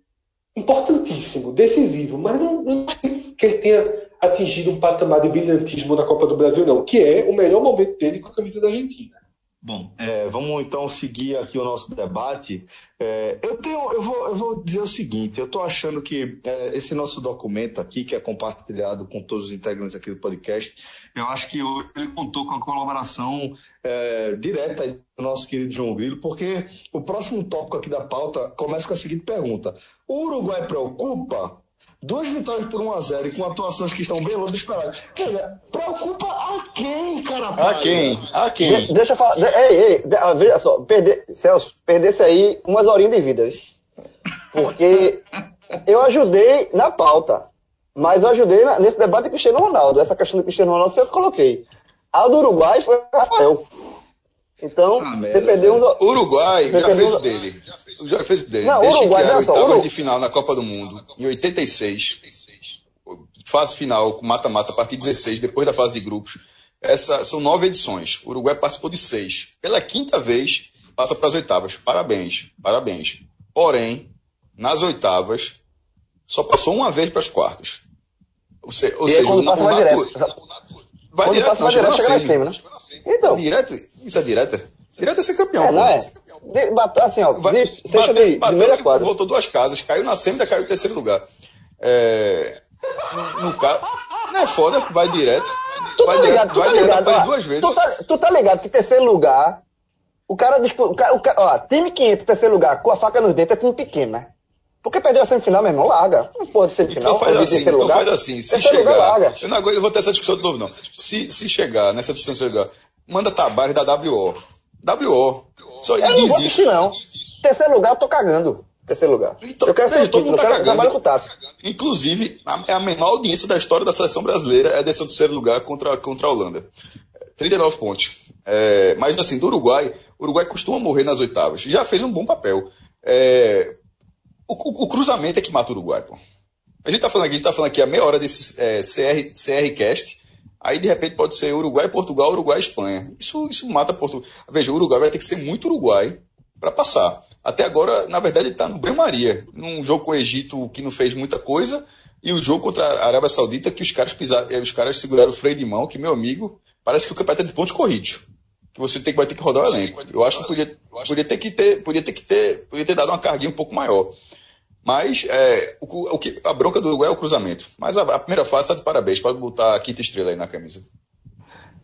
S5: importantíssimo, decisivo, mas não, não acho que ele tenha atingido um patamar de brilhantismo na Copa do Brasil, não, que é o melhor momento dele com a camisa da Argentina.
S1: Bom, é, vamos então seguir aqui o nosso debate. É, eu tenho, eu vou, eu vou dizer o seguinte: eu estou achando que é, esse nosso documento aqui, que é compartilhado com todos os integrantes aqui do podcast, eu acho que ele contou com a colaboração é, direta do nosso querido João Grilo, porque o próximo tópico aqui da pauta começa com a seguinte pergunta: o Uruguai preocupa? Duas vitórias por 1 a 0 e com atuações que estão bem longe do esperado. Preocupa a quem, cara?
S2: A quem? A quem?
S3: De- deixa eu falar. de- ei, ei, de- ah, veja só, perder, Celso, perdesse aí umas horinhas de vida. viu? Porque eu ajudei na pauta. Mas eu ajudei na- nesse debate de Cristiano Ronaldo. Essa questão do Cristiano Ronaldo foi eu que coloquei. A do Uruguai foi o Rafael. Então,
S1: Ah,
S3: você
S1: merda,
S3: perdeu uns.
S2: O Uruguai já
S3: Dependendo
S2: fez o
S3: da-
S2: dele. Já fez o dele.
S3: Não,
S2: Desde
S3: Uruguai,
S2: que era oitava de final na Copa do Mundo, em 86. Fase final, com mata-mata, a partir de 16, depois da fase de grupos. Essa, são nove edições. O Uruguai participou de seis. Pela quinta vez, passa para as oitavas. Parabéns, parabéns. Porém, nas oitavas, só passou uma vez para as quartas. Ou, se- ou seja, o, o
S3: vai direto. Quando
S2: direto, não,
S3: direto,
S2: na
S3: chega na
S2: semi.
S3: né? Então.
S2: Direto? Isso é direta? Direto é ser campeão.
S3: É, não é? De, bat- assim, ó,
S2: Vai-
S3: de,
S2: bateu-
S3: de, de
S2: bateu
S3: meia
S2: e
S3: quadra.
S2: Voltou duas casas, caiu na semi, caiu em terceiro lugar. É, no, no caso, não é foda, vai direto.
S3: Tu
S2: vai
S3: tá
S2: direto,
S3: ligado, tu
S2: vai
S3: tá
S2: direto
S3: ligado, ó,
S2: duas vezes.
S3: Tu tá, tu tá ligado que terceiro lugar, o cara disputa, o cara, o cara, ó, time que entra em terceiro lugar com a faca nos dentes é time pequeno, né? Porque perdeu a semifinal, meu irmão, larga. Não pode semifinal.
S2: Então faz assim, então
S3: lugar.
S2: faz assim. Se
S3: Terceiro lugar,
S2: chegar.
S3: larga.
S2: Eu não aguento, eu vou ter essa discussão de novo, não. Se, se chegar, nessa discussão chegar, manda Tabares da WO. WO. Só
S3: Eu não vou assistir, não. Terceiro lugar, eu tô cagando. Terceiro lugar.
S2: Então,
S3: eu quero ser
S2: veja,
S3: o
S2: todo mundo tá cagando.
S3: com taça.
S2: Inclusive, a, é a menor audiência da história da seleção brasileira é desse terceiro lugar contra, contra a Holanda. 39 pontos. É, mas assim, do Uruguai, o Uruguai costuma morrer nas oitavas. Já fez um bom papel. É, o, o- cruzamento é que mata o Uruguai, pô. A gente tá falando aqui, a gente tá falando aqui a meia hora desse é, CR, CR Cast. Aí de repente pode ser Uruguai, Portugal, Uruguai, Espanha. Isso, isso mata Portugal. Veja, o Uruguai vai ter que ser muito Uruguai para passar. Até agora, na verdade, ele tá no banho-maria. Num jogo com o Egito que não fez muita coisa. E o jogo contra a Arábia Saudita que os caras pisaram, eh, os caras seguraram o freio de mão, que, meu amigo, parece que o campeonato é de pontos corridos. Que você tem, vai ter que rodar o elenco. Eu acho que podia, podia ter que ter, podia ter que ter, podia ter dado uma carguinha um pouco maior. Mas é, o, o que, a bronca do Uruguai é o cruzamento. Mas a, a primeira fase está de parabéns. Pode botar a quinta estrela aí na camisa.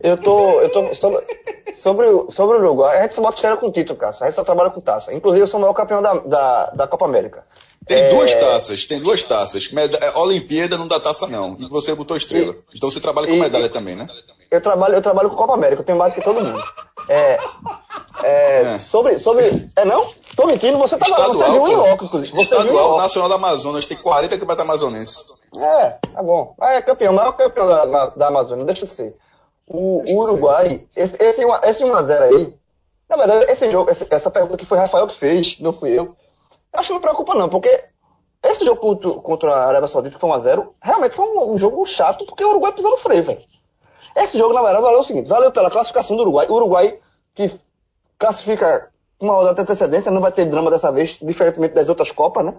S3: Eu tô. Eu tô sobre, sobre, o- sobre o Uruguai, a gente só bota estrela com título, cara. A gente só trabalha com taça. Inclusive, eu sou o maior campeão da, da, da Copa América.
S2: Tem
S3: É,
S2: duas taças, tem duas taças. É, Olimpíada não dá taça, não. E você botou estrela. Então você trabalha com
S3: e-
S2: medalha também, né?
S3: Eu trabalho, eu trabalho com Copa América, eu tenho mais que todo mundo. É, é,
S2: É.
S3: Sobre, sobre. É não? Tô mentindo, você tava lá, você
S2: Estadual,
S3: viu em loco, inclusive. Você
S2: Estadual. Nacional da Amazonas tem 40 campeonatos amazonenses.
S3: É, tá bom. Ah, É campeão, maior campeão da, da, Amazônia, deixa de ser. O, o Uruguai, esse, esse, esse 1x0 aí, na verdade, esse jogo, essa pergunta que foi Rafael que fez, não fui eu. Eu acho que não preocupa não, porque esse jogo contra, contra a Arábia Saudita, que foi 1x0, realmente foi um, um jogo chato, porque o Uruguai pisou no freio, velho. Esse jogo, na verdade, valeu o seguinte, valeu pela classificação do Uruguai. O Uruguai, que classifica uma rodada de antecedência, não vai ter drama dessa vez, diferentemente das outras Copas, né?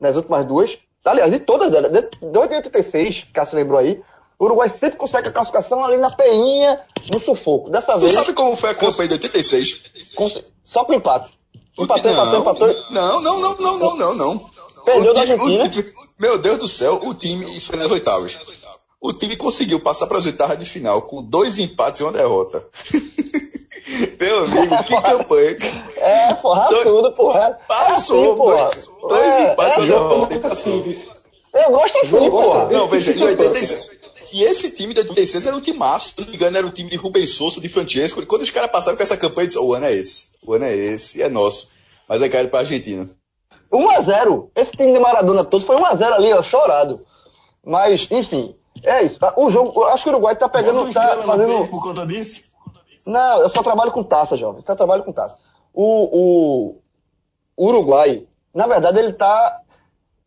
S3: Das últimas duas. Aliás, de todas elas, de, de 86, que Cássio lembrou aí, o Uruguai sempre consegue a classificação ali na peinha, no sufoco. Dessa
S2: Tu
S3: vez,
S2: sabe como foi a campanha de 86?
S3: com- só com empate. Empatou, empatou, empatou.
S2: Não, não, não, não, não, não, não.
S3: Perdeu da
S2: time- o
S3: Argentina.
S2: time- meu Deus do céu, o time, isso foi nas oitavas. O time conseguiu passar para as oitavas de final com dois empates e uma derrota. (laughs) meu amigo, que (laughs) campanha.
S3: É, porra,
S2: Dois-
S3: tudo, porra.
S2: Passou,
S3: é assim, porra.
S2: dois, dois
S3: É,
S2: empates
S3: é
S2: e uma derrota. e passou.
S3: Eu gosto assim,
S5: Jogo
S3: porra.
S2: Não, veja, em 86. E esse time de 86 era um time massa, se não me engano, era o time de Rubens Souza, de Francesco. E quando os caras passaram com essa campanha, eu disse, o ano é esse. O ano é esse, é nosso. Mas é caro pra Argentina.
S3: 1x0. Esse time de Maradona todo foi 1x0 ali, ó, chorado. Mas, enfim, é isso. O jogo, acho que o Uruguai tá pegando.
S1: uma
S3: Tá fazendo.
S1: por conta disso.
S3: Não, eu só trabalho com taça, jovem. Só trabalho com taça. O, o, Uruguai, na verdade, ele tá.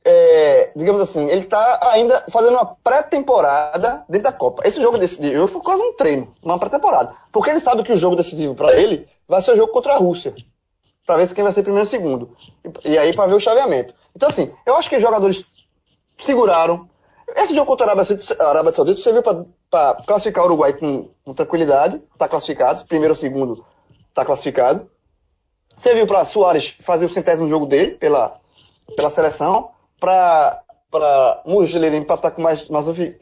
S3: é, digamos assim, ele tá ainda fazendo uma pré-temporada dentro da Copa. Esse jogo desse de hoje foi quase um treino, uma pré-temporada. Porque ele sabe que o jogo decisivo para ele vai ser o jogo contra a Rússia. Pra ver se quem vai ser primeiro e segundo. E, e aí pra ver o chaveamento. Então, assim, eu acho que os jogadores seguraram. Esse jogo contra a Arábia Saudita, a Arábia Saudita serviu para classificar o Uruguai com, com tranquilidade, está classificado, primeiro ou segundo está classificado. Serviu para Soares fazer o centésimo jogo dele pela, pela seleção, para para Mujileiro empatar com mais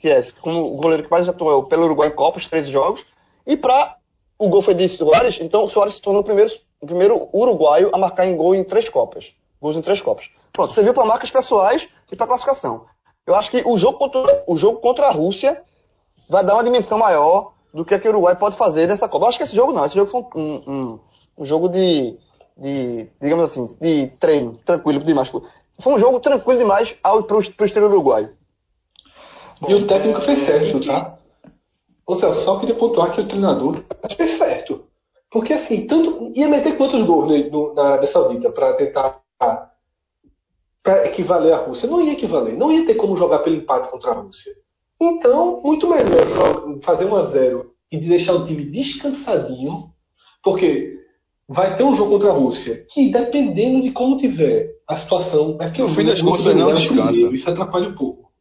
S3: é como o goleiro que mais atuou pelo Uruguai em Copas, 13 jogos, e para o gol foi de Soares, então o Soares se tornou o primeiro, o primeiro uruguaio a marcar em gol em três Copas. Gols em três Copas. Pronto, serviu para marcas pessoais e para classificação. Eu acho que o jogo, contra, o jogo contra a Rússia vai dar uma dimensão maior do que, a que o Uruguai pode fazer nessa Copa. Eu acho que esse jogo não, esse jogo foi um, um, um jogo de, de, digamos assim, de treino, tranquilo demais. Foi um jogo tranquilo demais pro, pro estilo uruguaio.
S5: E o técnico fez certo, tá? Ou seja, só queria pontuar que o treinador fez certo. Porque assim, tanto. ia meter quantos gols no, no, na Arábia Saudita para tentar. Para equivaler à Rússia? Não ia equivaler. Não ia ter como jogar pelo empate contra a Rússia. Então, muito melhor fazer 1 a 0 e de deixar o time descansadinho. Porque vai ter um jogo contra a Rússia que, dependendo de como tiver a situação. É porque
S2: No fim das contas, não descansa.
S5: primeiro, Isso atrapalha um pouco.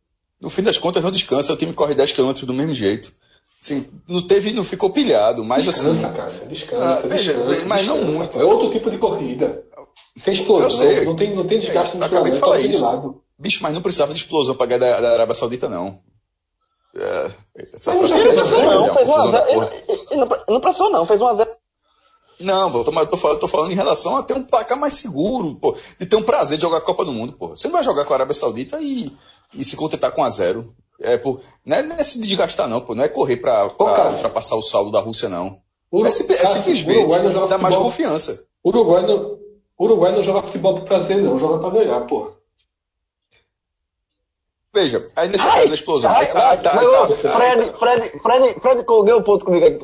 S2: No fim das contas, não descansa, o time corre 10 km do mesmo jeito. Assim, não teve, não ficou pilhado, mas assim.
S5: Descansa, Cássio, descansa,
S2: Ah, veja,
S5: descansa,
S2: veja, mas não
S5: descansa.
S2: muito.
S5: É outro tipo de corrida. Tem explosão,
S2: Eu sei.
S5: não tem, não tem desgaste
S2: Eu
S5: no
S2: acabei de falar
S5: tá de
S2: isso.
S5: lado.
S2: Bicho, mas não precisava de explosão pra ganhar da, da Arábia Saudita, não. É, essa
S5: Mas
S2: frase
S5: não
S3: Ele não
S2: é
S3: precisou não, fez 1 a
S2: confusão da
S3: 0
S2: porra.
S3: ele- ele- ele não- Não precisou não, fez 1 a 0
S2: Não, pô, tô, mas tô, falando, tô falando em relação a ter um placar mais seguro, pô, de ter um prazer de jogar a Copa do Mundo, pô. Você não vai jogar com a Arábia Saudita e, e se contentar com a zero. É, pô, não, é, não é se desgastar, não, pô. Não é correr pra, pra,
S5: Cássio.
S2: pra passar o saldo da Rússia, não. O, é, é simplesmente dá mais confiança.
S5: Uruguai não, Uruguai não joga futebol pro prazer, não, joga pra ganhar, porra.
S2: Veja, aí nesse caso da explosão. Ai, aí, tá,
S3: aí, tá, aí, tá, Fred, Fred, Fred, Fred ganhou um ponto comigo aqui.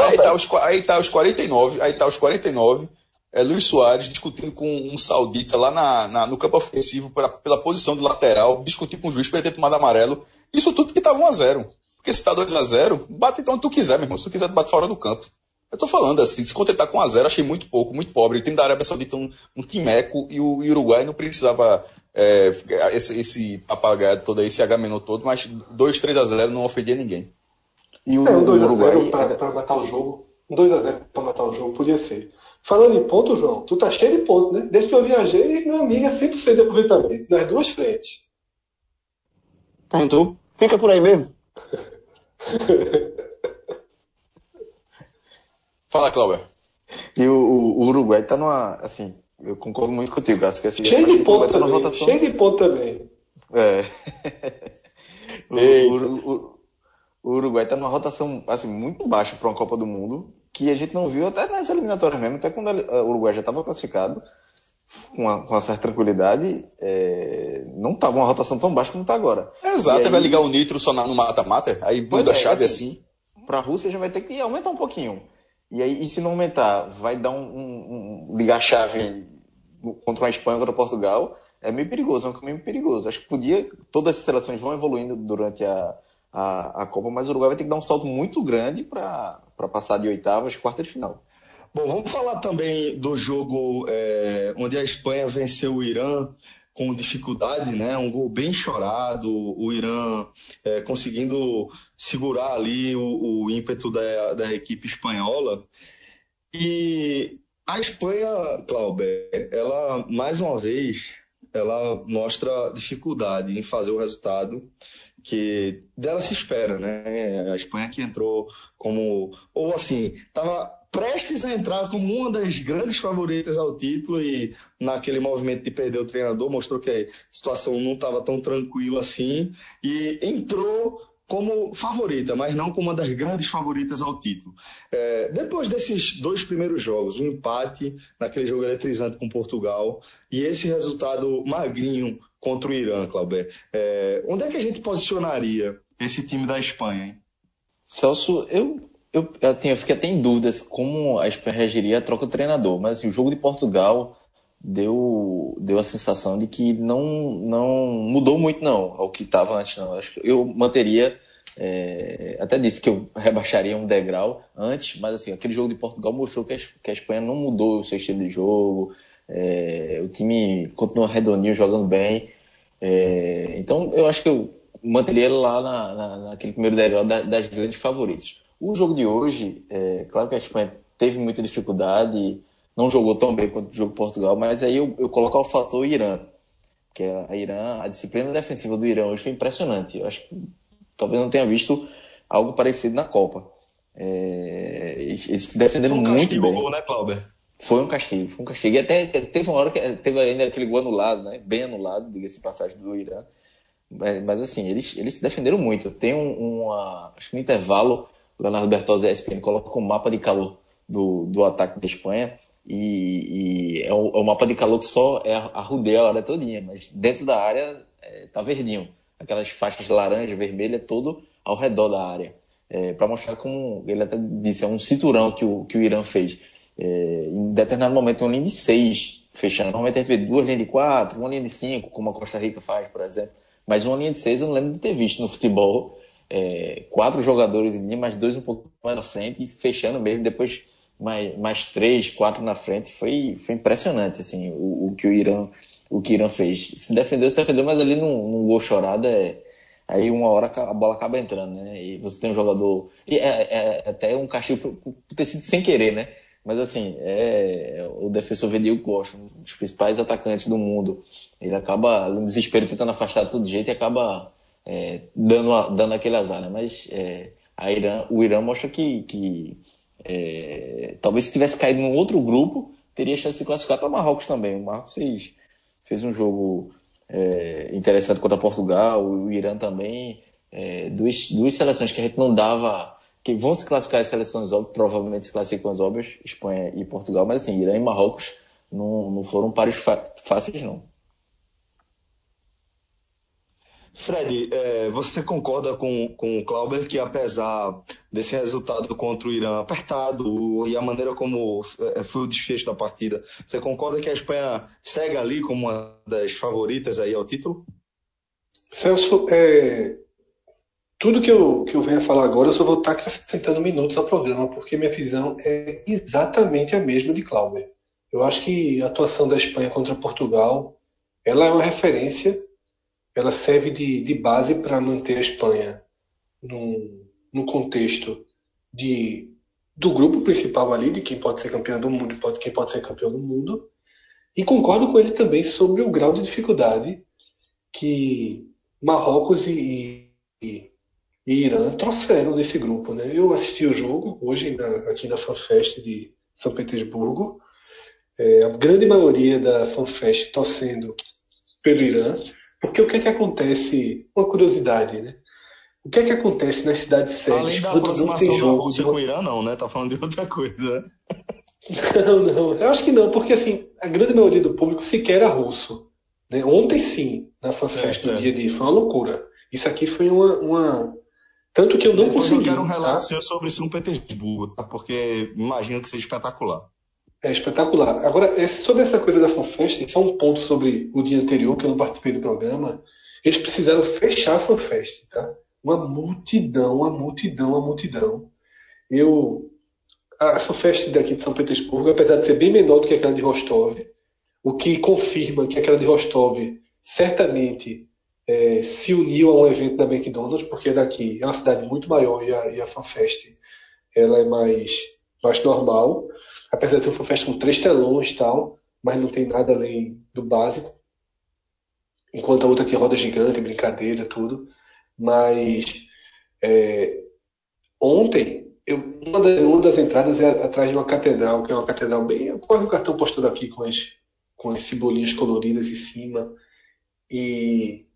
S2: aí, tá os, aí tá os 49, aí tá os 49. É Luiz Soares discutindo com um saudita lá na, na no campo ofensivo pra, pela posição do lateral, discutir com o juiz para ter tomado amarelo. Isso tudo porque tava 1x0. Porque se tá 2x0, bate onde tu quiser, meu irmão. Se tu quiser, tu bate fora do campo. Eu tô falando assim, se contentar com 1x0, achei muito pouco, muito pobre. O time da Arábia Saudita um, um timeco e o, e Uruguai não precisava é, esse, esse papagaio todo aí, esse H todo, mas 2, 3 a 0 não ofendia ninguém.
S5: E o, é, um 2 a 0 para pra matar o jogo. Um 2 a 0 para matar o jogo, podia ser. Falando em ponto, João, tu tá cheio de ponto, né? Desde que eu viajei, meu amigo é 100% de aproveitamento, nas duas frentes.
S3: Tá, então fica por aí mesmo. (laughs)
S2: Fala, Cláudio.
S4: E o, o, Uruguai tá numa, assim, eu concordo muito contigo, acho que
S5: assim, cheio de ponto também, rotação... cheio de ponto também.
S4: É. (laughs) o, o, o, Uruguai tá numa rotação assim muito baixa para uma Copa do Mundo, que a gente não viu até nas eliminatórias mesmo, até quando o Uruguai já estava classificado com uma, com uma, certa tranquilidade, é, não estava uma rotação tão baixa como está agora.
S2: exato, aí, vai ligar o nitro só no mata-mata, aí muda a é, chave assim. assim.
S4: Para a Rússia já vai ter que aumentar um pouquinho. E aí, e se não aumentar, vai dar um, um, um ligar a chave contra uma Espanha, contra Portugal, é meio perigoso, é um caminho perigoso. Acho que podia, todas as seleções vão evoluindo durante a, a, a Copa, mas o Uruguai vai ter que dar um salto muito grande para passar de oitavas, quarta de final.
S1: Bom, vamos falar também do jogo é, onde a Espanha venceu o Irã com dificuldade, né? Um gol bem chorado, o Irã é, conseguindo segurar ali o, o ímpeto da, da equipe espanhola. E a Espanha, Clauber, ela mais uma vez ela mostra dificuldade em fazer o resultado que dela se espera, né? A Espanha que entrou como ou assim, estava prestes a entrar como uma das grandes favoritas ao título e naquele movimento de perder o treinador mostrou que a situação não estava tão tranquila assim e entrou como favorita, mas não como uma das grandes favoritas ao título. É, depois desses dois primeiros jogos, um empate naquele jogo eletrizante com Portugal e esse resultado magrinho contra o Irã, Clauber, é, onde é que a gente posicionaria esse time da Espanha? Hein?
S4: Celso, eu, eu, assim, eu fiquei até em dúvidas como a Espanha reagiria à troca de treinador, mas assim, o jogo de Portugal deu, deu a sensação de que não, não mudou muito não ao que estava antes não. Acho que eu manteria é, até disse que eu (laughs) rebaixaria um degrau antes, mas assim aquele jogo de Portugal mostrou que a, Espanha não mudou o seu estilo de jogo, é, o time continua redondinho jogando bem, é, então eu acho que eu manteria ele lá na, na, naquele primeiro degrau das grandes favoritas. O jogo de hoje, é, claro que a Espanha teve muita dificuldade não jogou tão bem quanto o jogo Portugal, mas aí eu, eu coloco o fator Irã, que a, a Irã, a disciplina defensiva do Irã hoje foi impressionante. Eu acho que talvez não tenha visto algo parecido na Copa. É, eles, eles defenderam foi um muito bem. Gol,
S1: né, Clauber?
S4: Foi um castigo, foi um castigo. E até teve uma hora que teve ainda aquele gol anulado, né? Bem anulado, diga-se de passagem do Irã. Mas, mas, assim, eles, eles se defenderam muito. Tem um, uma, acho que no intervalo, Leonardo Bertozzi ESPN coloca um mapa de calor do, do ataque da Espanha e, e é, o, é, o, mapa de calor que só é a, a área todinha, mas dentro da área é, tá verdinho. Aquelas faixas laranja, vermelha, todo ao redor da área. É, para mostrar como ele até disse, é um cinturão que o, que o Irã fez. É, em determinado momento, uma linha de seis fechando. Normalmente a gente vê duas linhas de quatro, uma linha de cinco, como a Costa Rica faz, por exemplo. Mas uma linha de seis eu não lembro de ter visto no futebol. É, quatro jogadores linha, mais dois um pouco mais à frente e fechando mesmo. Depois mais, mais três, quatro na frente, foi, foi impressionante, assim, o, o que o Irã, o que o Irã fez. Se defendeu, se defendeu, mas ali num, num gol chorado é, aí uma hora a bola acaba entrando, né? E você tem um jogador. E é, é até um castigo por, ter sido sem querer, né? Mas assim, é, o defensor Vedil gosta, um dos principais atacantes do mundo. Ele acaba, no desespero, tentando afastar de todo jeito e acaba é, dando, dando aquele azar, né? Mas é, a Irã, o Irã mostra que, que é, talvez se tivesse caído num outro grupo, teria chance de classificar para Marrocos também. O Marrocos fez, fez um jogo é, interessante contra Portugal, o Irã também. É, duas, duas seleções que a gente não dava
S6: que vão se classificar as seleções óbvias, provavelmente se classificam as óbvias, Espanha e Portugal, mas assim, Irã e Marrocos não, não foram pares fáceis, não.
S1: Fred, é, você concorda com, com o Clauber que apesar desse resultado contra o Irã apertado e a maneira como é, foi o desfecho da partida, você concorda que a Espanha segue ali como uma das favoritas aí ao título?
S5: Celso, é, tudo que eu, que eu venho a falar agora, eu só vou estar acrescentando minutos ao programa, porque minha visão é exatamente a mesma de Clauber. Eu acho que a atuação da Espanha contra Portugal, ela é uma referência ela serve de, de base para manter a Espanha no, no contexto de, do grupo principal ali, de quem pode ser campeão do mundo e quem pode ser campeão do mundo. E concordo com ele também sobre o grau de dificuldade que Marrocos e, e, e Irã trouxeram desse grupo. Né? Eu assisti o jogo hoje na, aqui na FanFest de São Petersburgo. É, a grande maioria da FanFest torcendo pelo Irã. Porque o que é que acontece? Uma curiosidade, né? O que é que acontece nas cidades sérias
S1: Além da aproximação da Rússia com o Irã, não, né? Tá falando de outra coisa. (laughs)
S5: Não, não. Eu acho que não, porque assim, a grande maioria do público sequer era russo. Né? Ontem sim, na FanFest, no dia de foi uma loucura. Isso aqui foi uma. uma... Tanto que eu não
S1: Depois
S5: consegui.
S1: Eu quero um relato
S5: tá?
S1: seu sobre São Petersburgo, tá? Porque imagino que seja espetacular.
S5: É espetacular. Agora, é, sobre essa coisa da FanFest, só um ponto sobre o dia anterior, que eu não participei do programa. Eles precisaram fechar a FanFest, tá? Uma multidão, uma multidão, uma multidão. Eu. A FanFest daqui de São Petersburgo, apesar de ser bem menor do que aquela de Rostov, o que confirma que aquela de Rostov certamente é, se uniu a um evento da McDonald's, porque daqui é uma cidade muito maior e a, e a FanFest ela é mais, mais normal apesar de ser uma festa com três telões e tal, mas não tem nada além do básico. Enquanto a outra tem roda gigante, brincadeira, tudo. Mas é, ontem, eu, uma, das, uma, das, entradas é atrás de uma catedral, que é uma catedral bem. Quase um cartão postado aqui com as, com as cebolinhas coloridas em cima. E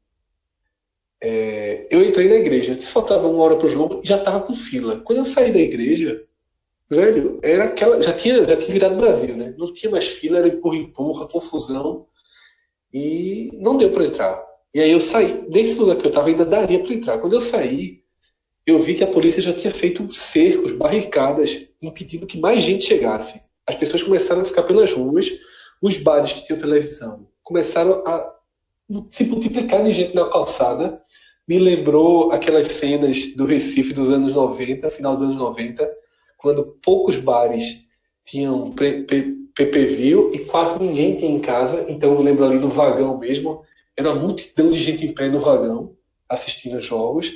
S5: é, eu entrei na igreja. Se faltava uma hora para o jogo, já estava com fila. Quando eu saí da igreja, velho, era aquela. Já tinha, já tinha virado Brasil, né? Não tinha mais fila, era empurra, empurra, confusão. E não deu para entrar. E aí eu saí. Nesse lugar que eu estava, ainda daria para entrar. Quando eu saí, eu vi que a polícia já tinha feito cercos, barricadas, impedindo que mais gente chegasse. As pessoas começaram a ficar pelas ruas, os bares que tinham televisão começaram a se multiplicar de gente na calçada. Me lembrou aquelas cenas do Recife dos anos 90, final dos anos 90, quando poucos bares tinham PPV e quase ninguém tinha em casa. Então eu lembro ali no vagão mesmo, era uma multidão de gente em pé no vagão assistindo os jogos.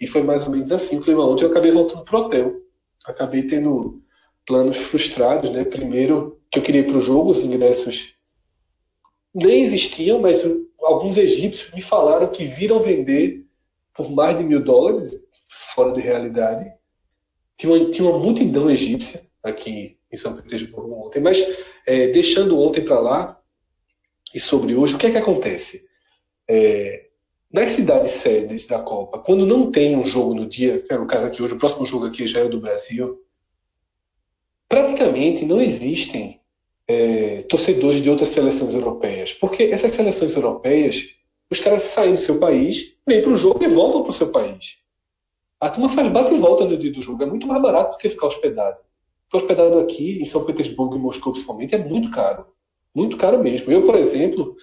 S5: E foi mais ou menos assim o clima ontem. Eu acabei voltando pro hotel. Acabei tendo planos frustrados, né? Primeiro que eu queria ir para o jogo, os ingressos nem existiam, mas alguns egípcios me falaram que viram vender por mais de mil dólares, fora de realidade. Tinha uma, tinha uma multidão egípcia aqui em São Petersburgo ontem, mas é, deixando ontem para lá e sobre hoje, o que é que acontece? É, nas cidades sedes da Copa, quando não tem um jogo no dia, que é no caso aqui hoje, o próximo jogo aqui já é o do Brasil, praticamente não existem é, torcedores de outras seleções europeias, porque essas seleções europeias, os caras saem do seu país, vêm para o jogo e voltam para o seu país. A turma faz bate e volta no dia do jogo. É muito mais barato do que ficar hospedado. Ficar hospedado aqui, em São Petersburgo e Moscou, principalmente, é muito caro. Muito caro mesmo. Eu, por exemplo,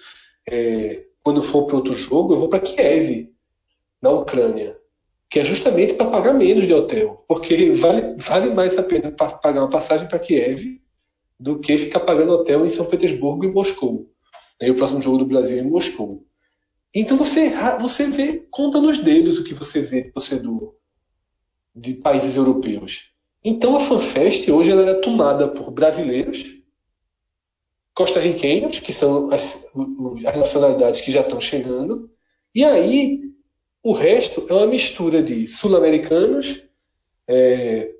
S5: é, quando for para outro jogo, eu vou para Kiev, na Ucrânia. Que é justamente para pagar menos de hotel. Porque vale, vale mais a pena pagar uma passagem para Kiev do que ficar pagando hotel em São Petersburgo e Moscou. E o próximo jogo do Brasil é em Moscou. Então você, você vê, conta nos dedos o que você vê de torcedor de países europeus. Então a FanFest hoje ela era tomada por brasileiros, costarriquenhos, que são as, as nacionalidades que já estão chegando, e aí o resto é uma mistura de sul-americanos, é,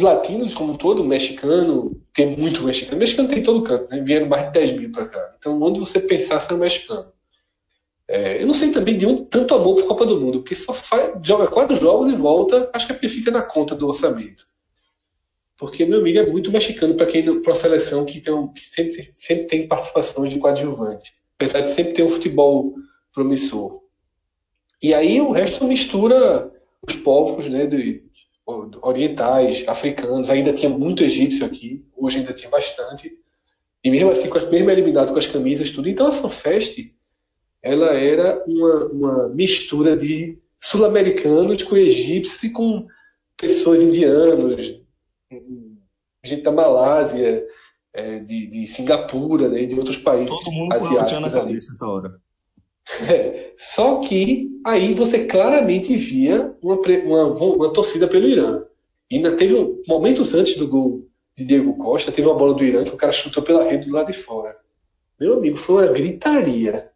S5: latinos como um todo, mexicano, tem muito mexicano. Mexicano tem todo canto, né? vieram mais de 10 mil para cá. Então, onde você pensar, é mexicano. É, eu não sei também de onde tanto amor por Copa do Mundo, porque só faz, joga quatro jogos e volta, acho que é porque fica na conta do orçamento. Porque meu amigo é muito mexicano para quem para a seleção que, tem um, que sempre, sempre tem participações de coadjuvante, apesar de sempre ter um futebol promissor. E aí o resto mistura os povos, né, de, orientais, africanos, ainda tinha muito egípcio aqui, hoje ainda tinha bastante. E mesmo assim, mesmo eliminado com as camisas, tudo. Então a FanFest, ela era uma, uma mistura de sul-americanos com egípcios e com pessoas indianos, gente da Malásia, é, de, de Singapura, né, de outros países
S1: Todo mundo
S5: asiáticos.
S1: na cabeça hora. (laughs)
S5: É, só que aí você claramente via uma, uma, uma torcida pelo Irã. E ainda teve um, momentos antes do gol de Diego Costa, teve uma bola do Irã que o cara chutou pela rede do lado de fora. Meu amigo, foi uma gritaria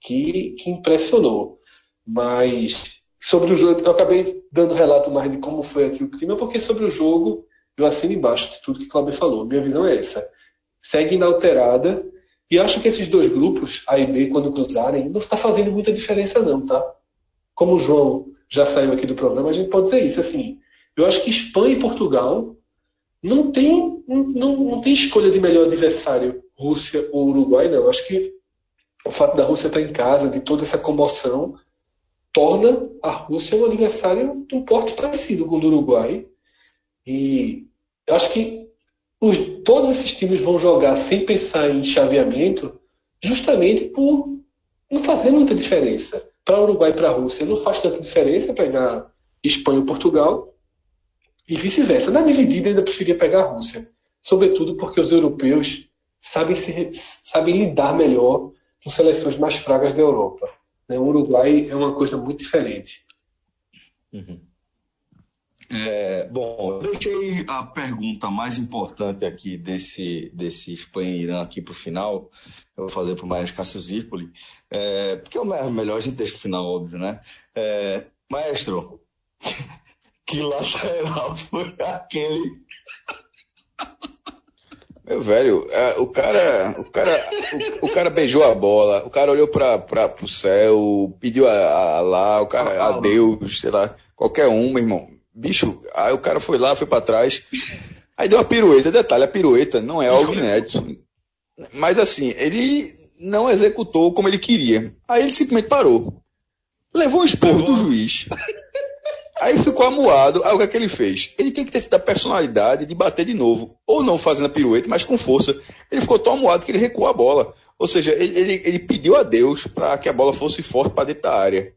S5: que, que impressionou. Mas sobre o jogo, eu acabei dando relato mais de como foi aqui o clima, porque sobre o jogo eu assino embaixo de tudo que o Cláudio falou. Minha visão é essa. Segue inalterada e acho que esses dois grupos, A e B, quando cruzarem, não está fazendo muita diferença, não, tá? Como o João já saiu aqui do programa, a gente pode dizer isso. Assim, eu acho que Espanha e Portugal não tem, não, não tem escolha de melhor adversário, Rússia ou Uruguai, não. Eu acho que o fato da Rússia estar em casa, de toda essa comoção, torna a Rússia um adversário de um porte parecido com o do Uruguai. E eu acho que os, todos esses times vão jogar sem pensar em chaveamento, justamente por não fazer muita diferença. Para o Uruguai e para a Rússia não faz tanta diferença pegar Espanha ou Portugal, e vice-versa. Na dividida, ainda preferia pegar a Rússia, sobretudo porque os europeus sabem, se, sabem lidar melhor com seleções mais fragas da Europa. Né? O Uruguai é uma coisa muito diferente.
S1: Uhum. É, bom, deixei a pergunta mais importante aqui desse, desse Espanha e Irã aqui para o final. Eu vou fazer para o Maestro Cássio Zirpoli, é, porque é o melhor a gente deixa para o final, óbvio, né? É, maestro, (laughs) que lateral foi aquele?
S2: Meu velho, é, o cara, o cara, o, o, cara beijou a bola, o cara olhou para o céu, pediu a, a lá, o cara, a Deus, sei lá, qualquer um, meu irmão Bicho, aí o cara foi lá, foi para trás. Aí deu uma pirueta. Detalhe, a pirueta não é algo inédito. Mas assim, ele não executou como ele queria. Aí ele simplesmente parou. Levou um esporro do juiz. Aí ficou amuado. Aí o que é que ele fez? Ele tem que ter a personalidade de bater de novo. Ou não fazendo a pirueta, mas com força. Ele ficou tão amuado que ele recuou a bola. Ou seja, ele, ele, ele pediu a Deus para que a bola fosse forte para dentro da área.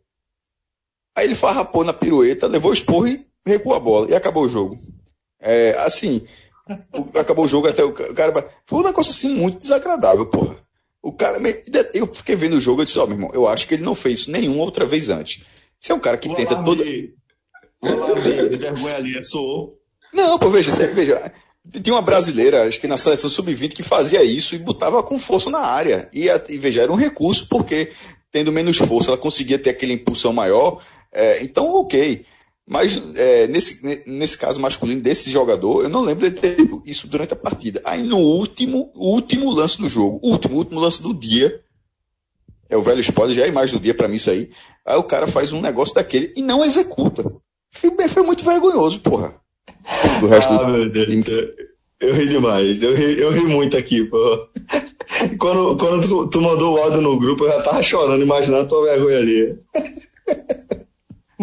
S2: Aí ele farrapou na pirueta, levou o esporro e recuou a bola e acabou o jogo. É, assim, acabou o jogo até o cara. Foi um negócio assim muito desagradável, porra. O cara. Eu fiquei vendo o jogo e disse, ó, oh, meu irmão, eu acho que ele não fez isso nenhuma outra vez antes. Você é um cara que o tenta toda.
S1: Vergonha ali, soou.
S2: Não, pô, veja, veja. Tinha uma brasileira, acho que na seleção sub-20, que fazia isso e botava com força na área. E, e veja, era um recurso, porque tendo menos força, ela conseguia ter aquele impulsão maior. É, então, ok. Mas é, nesse, nesse caso masculino desse jogador, eu não lembro de ter isso durante a partida. Aí no último, último lance do jogo, último, último lance do dia, é o velho spoiler, já é a imagem do dia para mim isso aí. Aí o cara faz um negócio daquele e não executa. Foi, foi muito vergonhoso, porra.
S1: Do resto ah, do... meu Deus. Eu ri demais, eu ri, eu ri muito aqui, pô. Quando, quando tu, tu mandou o áudio no grupo, eu já tava chorando, imaginando a tua vergonha ali.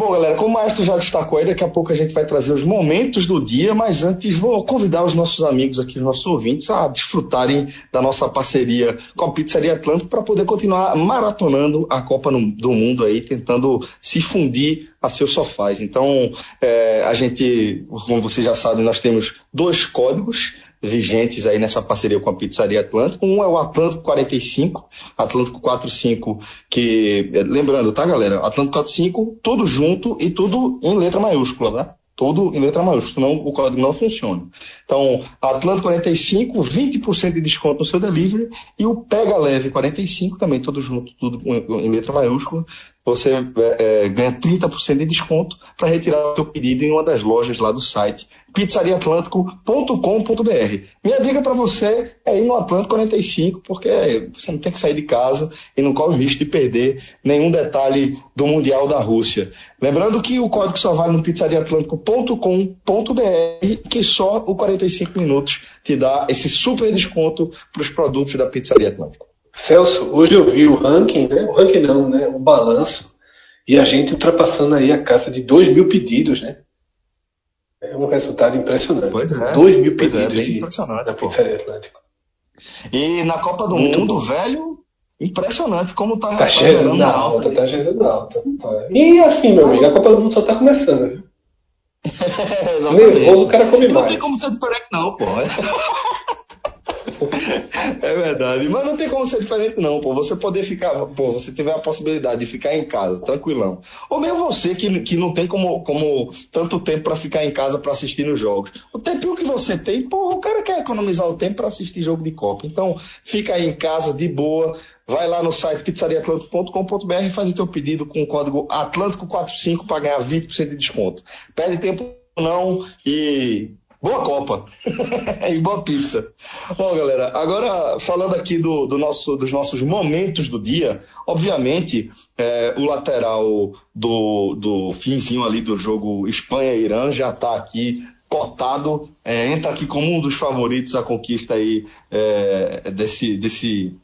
S1: Bom, galera, como o Maestro já destacou aí, daqui a pouco a gente vai trazer os momentos do dia, mas antes vou convidar os nossos amigos aqui, os nossos ouvintes, a desfrutarem da nossa parceria com a Pizzaria Atlântico para poder continuar maratonando a Copa do Mundo aí, tentando se fundir a seus sofás. Então, é, a gente, como vocês já sabem, nós temos dois códigos vigentes aí nessa parceria com a Pizzaria Atlântico. Um é o Atlântico 45, Atlântico 45, que, lembrando, tá, galera? Atlântico 45, tudo junto e tudo em letra maiúscula, né? Tudo em letra maiúscula, senão o código não funciona. Então, Atlântico 45, 20% de desconto no seu delivery e o Pega Leve 45, também tudo junto, tudo em letra maiúscula. Você é, é, ganha 30% de desconto para retirar o seu pedido em uma das lojas lá do site pizzariaatlântico.com.br. Minha dica para você é ir no Atlântico 45, porque você não tem que sair de casa e não corre o risco de perder nenhum detalhe do Mundial da Rússia. Lembrando que o código só vale no pizzariaatlântico.com.br, que só o 45 minutos te dá esse super desconto para os produtos da Pizzaria Atlântico.
S5: Celso, hoje eu vi o ranking, né? O ranking não, né? O balanço. E a gente ultrapassando aí a casa de 2 mil pedidos, né? É um resultado impressionante.
S1: Pois é.
S5: 2 mil
S1: é,
S5: pedidos de,
S1: impressionante,
S5: da
S1: pô.
S5: Pizzaria Atlântico.
S1: E na Copa do
S5: Muito
S1: Mundo,
S5: bom.
S1: velho, impressionante como tá,
S5: Tá gerando alta, tá gerando alta. Tá. E assim, meu amigo, a Copa do Mundo só tá começando. Viu? (laughs)
S1: É.
S5: Nervoso, o cara come
S1: Não
S5: mais.
S1: tem como ser diferente, não, pô. (laughs) É verdade. Mas não tem como ser diferente, não, pô. Você poder ficar, pô, você tiver a possibilidade de ficar em casa, tranquilão. Ou mesmo você que, que não tem como, como tanto tempo pra ficar em casa pra assistir nos jogos. O tempinho que você tem, pô, o cara quer economizar o tempo pra assistir jogo de Copa. Então, fica aí em casa, de boa. Vai lá no site pizzariaatlântico.com.br e faz o teu pedido com o código Atlântico45 para ganhar 20% de desconto. Perde tempo não e boa Copa (laughs) e boa pizza. Bom, galera, agora falando aqui do, do nosso, dos nossos momentos do dia, obviamente é, o lateral do, do finzinho ali do jogo Espanha-Irã já está aqui cotado, é, entra aqui como um dos favoritos à conquista aí é, desse, desse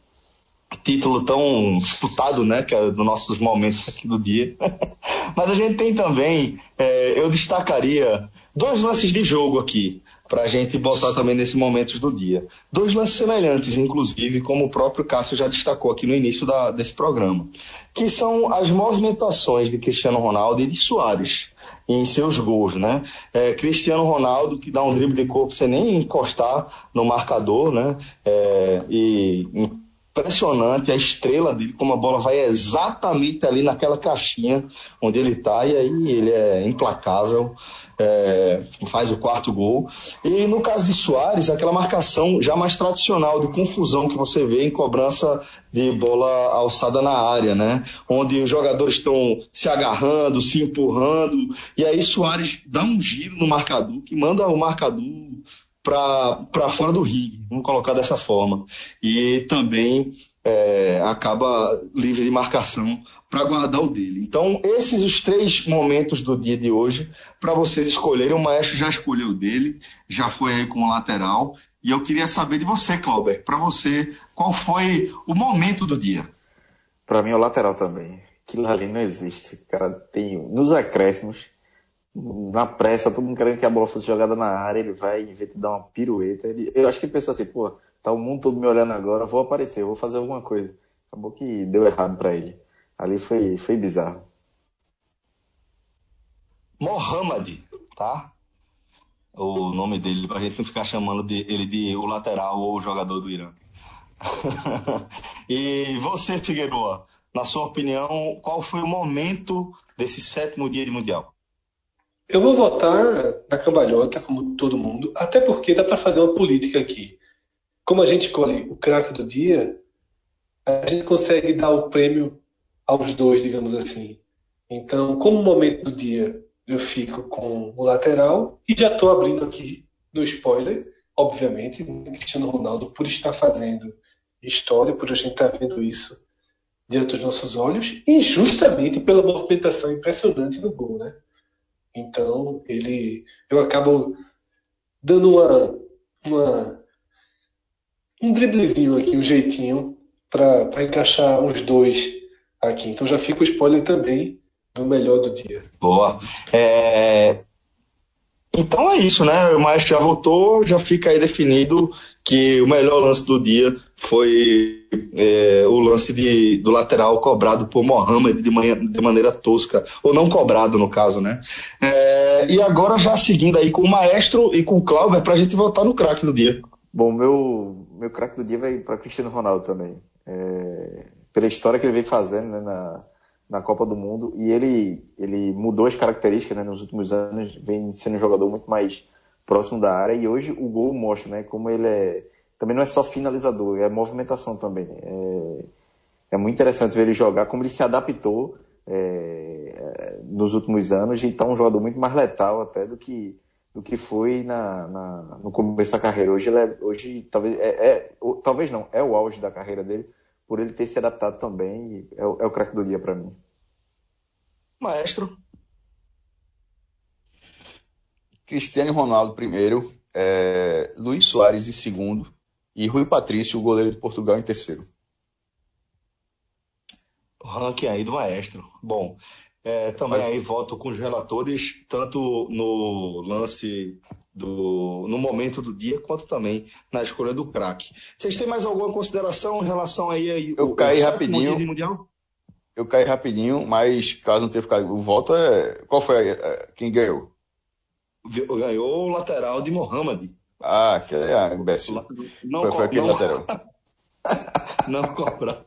S1: título tão disputado, né, que é dos nossos momentos aqui do dia. (laughs) Mas a gente tem também, é, eu destacaria dois lances de jogo aqui, para a gente botar também nesses momentos do dia. Dois lances semelhantes, inclusive, como o próprio Cássio já destacou aqui no início da, desse programa, que são as movimentações de Cristiano Ronaldo e de Soares em seus gols, né? É, Cristiano Ronaldo que dá um drible de corpo sem nem encostar no marcador, né? É, e impressionante a estrela dele, como a bola vai exatamente ali naquela caixinha onde ele está, e aí ele é implacável, é, faz o quarto gol. E no caso de Soares, aquela marcação já mais tradicional de confusão que você vê em cobrança de bola alçada na área, né? Onde os jogadores estão se agarrando, se empurrando, e aí Soares dá um giro no marcador que manda o marcador para fora do ringue, vamos colocar dessa forma. E também é, acaba livre de marcação para guardar o dele. Então, esses os três momentos do dia de hoje para vocês escolherem. O Maestro já escolheu o dele, já foi aí com o lateral. E eu queria saber de você, Clauber, para você, qual foi o momento do dia?
S4: Pra mim é o lateral também. Aquilo ali não existe. O cara tem. Nos acréscimos, na pressa, todo mundo querendo que a bola fosse jogada na área, ele vai, em vez de dar uma pirueta, ele, eu acho que ele pensou assim, pô, tá o mundo todo me olhando agora, vou aparecer, vou fazer alguma coisa. Acabou que deu errado pra ele. Ali foi, foi bizarro.
S1: Mohamed, tá? O nome dele, pra gente não ficar chamando de, ele de o lateral ou o jogador do Irã. (laughs) e você, Figueiredo, na sua opinião, qual foi o momento desse sétimo dia de Mundial?
S5: Eu vou votar na cambalhota, como todo mundo, até porque dá para fazer uma política aqui. Como a gente escolhe o craque do dia, a gente consegue dar o prêmio aos dois, digamos assim. Então, como momento do dia, eu fico com o lateral e já estou abrindo aqui no spoiler, obviamente, Cristiano Ronaldo, por estar fazendo história, por a gente estar vendo isso diante dos nossos olhos, e justamente pela movimentação impressionante do gol, né? Então, ele, eu acabo dando uma, uma um driblezinho aqui, um jeitinho para encaixar os dois aqui. Então já fica o spoiler também do melhor do dia.
S1: Boa. É... Então é isso, né? O Maestro já votou, já fica aí definido que o melhor lance do dia foi é, o lance de, do lateral cobrado por Mohamed de, manhã, de maneira tosca, ou não cobrado no caso, né? É, e agora já seguindo aí com o Maestro e com o Clauber para a gente votar no craque do dia.
S4: Bom, meu, meu craque do dia vai para Cristiano Ronaldo também. É, pela história que ele vem fazendo né, na, na Copa do Mundo. E ele, ele mudou as características né, nos últimos anos, vem sendo um jogador muito mais próximo da área. E hoje o gol mostra né, como ele é. Também não é só finalizador, é movimentação também. É, é muito interessante ver ele jogar, como ele se adaptou
S6: é, nos últimos anos e está um jogador muito mais letal até do que do que foi na, na no começo da carreira. Hoje, é, hoje talvez é, é, talvez não é o auge da carreira dele por ele ter se adaptado também. É, o, é o craque do dia para mim.
S1: Maestro.
S2: Cristiano Ronaldo primeiro, é, Luiz Soares em segundo e Rui Patrício, o goleiro de Portugal, em terceiro.
S1: O ranking aí do maestro. Bom, é, também aí voto com os relatores, tanto no lance do no momento do dia, quanto também na escolha do craque. Vocês têm mais alguma consideração em relação aí? aí
S2: Eu caí rapidinho. Mundial? Eu caí rapidinho, mas caso não tenha ficado, o voto é. Qual foi a, quem ganhou?
S1: Ganhou o lateral de Mohamed.
S2: Ah, que é imbecil.
S1: Não, foi, foi aquele não, lateral. (laughs) (laughs) não cobrar.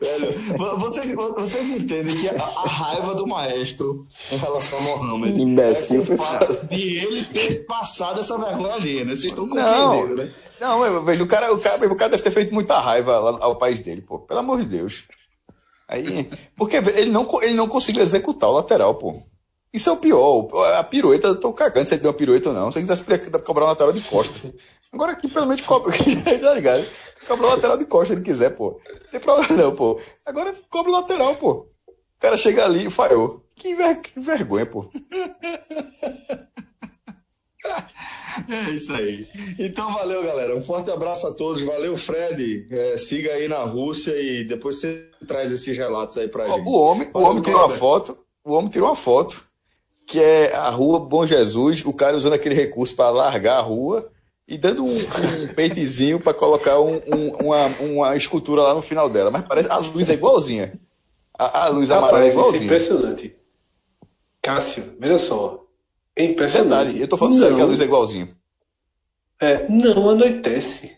S1: Velho, vocês, vocês entendem que a, a, raiva do maestro em relação ao Mohamed
S6: imbecil
S1: é de ele ter passado essa vergonha ali, né? Vocês estão compreendendo, né?
S2: Não, eu vejo, o cara, o, cara, o cara deve ter feito muita raiva ao país dele, pô. Pelo amor de Deus. Aí, porque ele não, ele não conseguiu executar o lateral, pô. Isso é o pior. A pirueta, eu tô cagando se ele deu uma pirueta ou não. Se ele quisesse cobrar uma lateral de costa. Agora aqui, pelo menos, cobra. (laughs) tá ligado? Cobra lateral de costa se ele quiser, pô. Não tem problema não, pô. Agora cobra lateral, pô. O cara chega ali e falhou. Que, ver... que vergonha, pô. (laughs)
S1: É isso aí. Então valeu, galera. Um forte abraço a todos. Valeu, Fred. É, siga aí na Rússia e depois você traz esses relatos aí pra gente.
S2: O homem, o homem tirou uma foto. O homem tirou uma foto que é a rua Bom Jesus, o cara usando aquele recurso para largar a rua e dando um, um peitezinho para colocar um, um, uma, uma escultura lá no final dela. Mas parece a luz é igualzinha. A, a luz amarela é igualzinha. É
S5: impressionante. Cássio, veja só. É impressionante. Verdade,
S2: eu tô falando não, sério que a luz é igualzinha.
S5: É, não anoitece.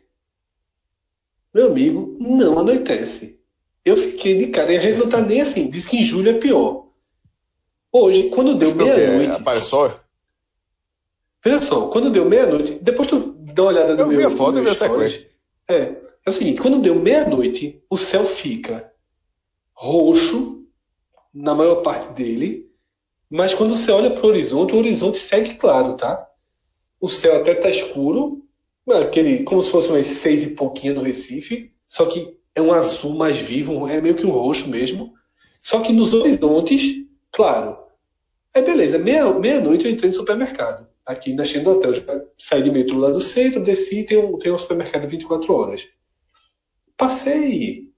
S5: Meu amigo, não anoitece. Eu fiquei de cara, e a gente não tá nem assim. Diz que em julho é pior. Hoje, quando deu meia-noite.
S2: Apareceu?
S5: Veja só, quando deu meia-noite, depois tu dá uma olhada no
S2: eu
S5: meu.
S2: Vi a foto e vi a
S5: sequência. É, é o seguinte, quando deu meia-noite, o céu fica roxo na maior parte dele, mas quando você olha para o horizonte, o horizonte segue claro, tá? O céu até tá escuro, aquele, como se fosse umas seis e pouquinho no Recife, só que é um azul mais vivo, é meio que um roxo mesmo. Só que nos horizontes, claro, Aí beleza, meia-noite meia eu entrei no supermercado, aqui na China do hotel. Já saí de metrô lá do centro, desci tem um, tem um supermercado 24 horas. Passei.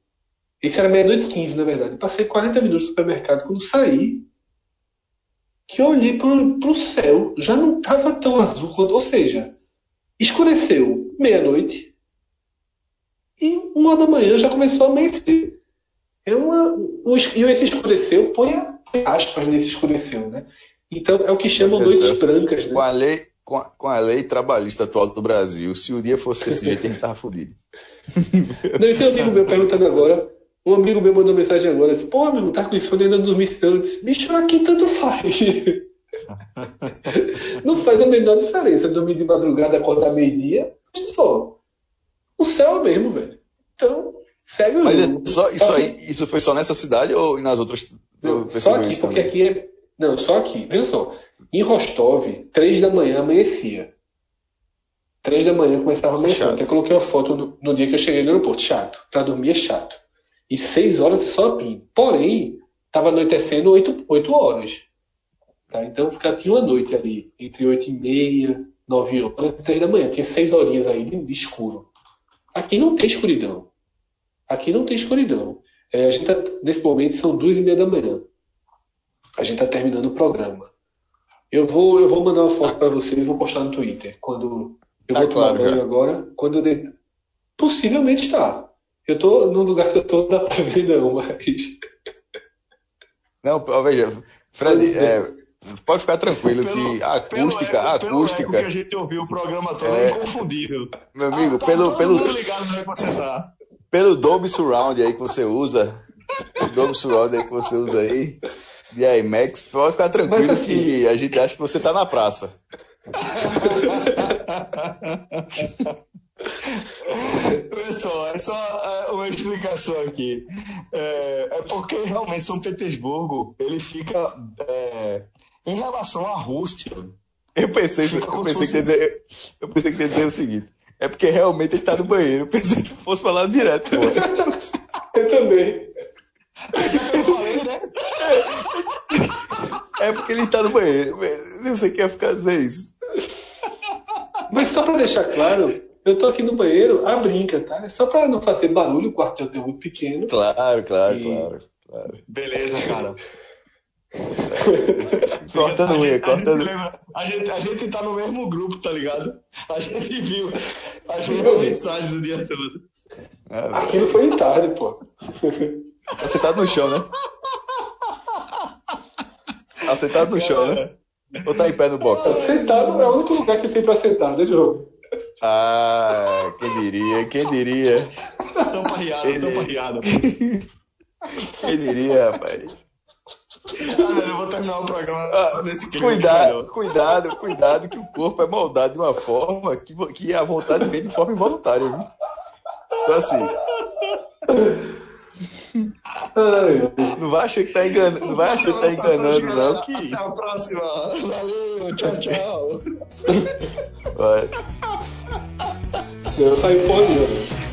S5: Isso era meia-noite 15, na verdade. Passei 40 minutos no supermercado. Quando saí, que eu olhei pro, pro céu, já não estava tão azul quanto. Ou seja, escureceu meia-noite e uma da manhã já começou a amanhecer. É uma, e esse escureceu põe aspas nesse escureceu, né? Então é o que chamam noites brancas, né?
S2: Com a lei, com a, com a, lei trabalhista atual do Brasil, se o dia fosse desse jeito, a gente tava fodido. (laughs)
S5: Não, e tem um amigo meu perguntando agora, um amigo meu mandou mensagem agora, disse, pô, meu, tá com isso ainda não dormi cedo. Eu disse, bicho, aqui tanto faz. (laughs) não faz a menor diferença dormir de madrugada, acordar meio-dia, só. O céu é o mesmo, velho. Então, segue o
S2: Mas é só, isso aí, isso foi só nessa cidade ou nas outras
S5: não, só aqui, porque aqui é. Não, só aqui. Veja só. Em Rostov, três da manhã amanhecia. Três da manhã começava a amanhecer. Até coloquei uma foto no, no, dia que eu cheguei no aeroporto. Chato. Pra dormir é chato. E seis horas é só a PIN. Porém, estava anoitecendo oito, oito horas. Tá? Então fica, tinha uma noite ali, entre oito e meia, nove horas e três da manhã. Tinha seis horinhas aí de, de escuro. Aqui não tem escuridão. Aqui não tem escuridão. É, a gente tá, nesse momento são duas e meia da manhã. A gente está terminando o programa. Eu vou, eu vou mandar uma foto para vocês e vou postar no Twitter. Quando eu tá vou tomar banho agora, quando eu de... possivelmente está. Eu tô num lugar que eu tô, não (laughs) dá para ver não, mas.
S2: Não, veja, Fred, é, pode ficar tranquilo pelo, que a acústica, eco, a acústica.
S1: que a gente ouviu o programa todo é, é inconfundível.
S2: Meu amigo, ah, tá pelo, pelo, ligado, né, pelo Dolby Surround aí que você usa, o Dolby Surround aí que você usa aí, de IMAX, pode ficar tranquilo assim, que a gente acha que você tá na praça.
S1: só, é só é, uma explicação aqui. É, é porque realmente São Petersburgo, ele fica é, em relação à Rússia.
S2: Eu pensei, eu pensei,
S1: se
S2: que dizer, eu pensei que ia dizer o seguinte. É porque realmente ele tá no banheiro. Eu pensei que tu fosse falar direto, pô.
S5: Eu também.
S1: Eu falei, né?
S2: É porque ele tá no banheiro. Não sei quem ia ficar dizer isso.
S5: Mas só pra deixar claro, eu tô aqui no banheiro a brinca, tá? É só pra não fazer barulho, o quarto é muito pequeno.
S2: Claro, claro,
S5: E-
S2: claro. claro.
S1: Beleza, cara.
S2: Cortando
S1: A
S2: unha,
S1: gente- a gente
S2: cortando.
S1: lembra- A gente, a gente tá no mesmo grupo, tá ligado? A gente viu as mesmas mensagens o dia todo.
S2: Ah,
S5: Aquilo foi em tarde, pô.
S2: Tá sentado no chão, né? Tá sentado no chão, né? Ou tá em pé no box?
S5: Sentado é o único lugar que tem pra sentar, né, João?
S2: Ah, quem diria, quem diria,
S1: Tampa riada, tampa riada.
S2: quem diria, rapaz.
S1: Ah, eu vou terminar o programa
S2: Ah,
S1: nesse clima.
S2: cuidado, cuidado, cuidado, que o corpo é moldado de uma forma que, que a vontade vem de forma involuntária, viu? Então assim, não vai achar que tá enganando, não vai achar que tá enganando, não, que.
S1: Até a próxima. Valeu, tchau, tchau.
S2: Vai.
S5: eu saí nenhuma.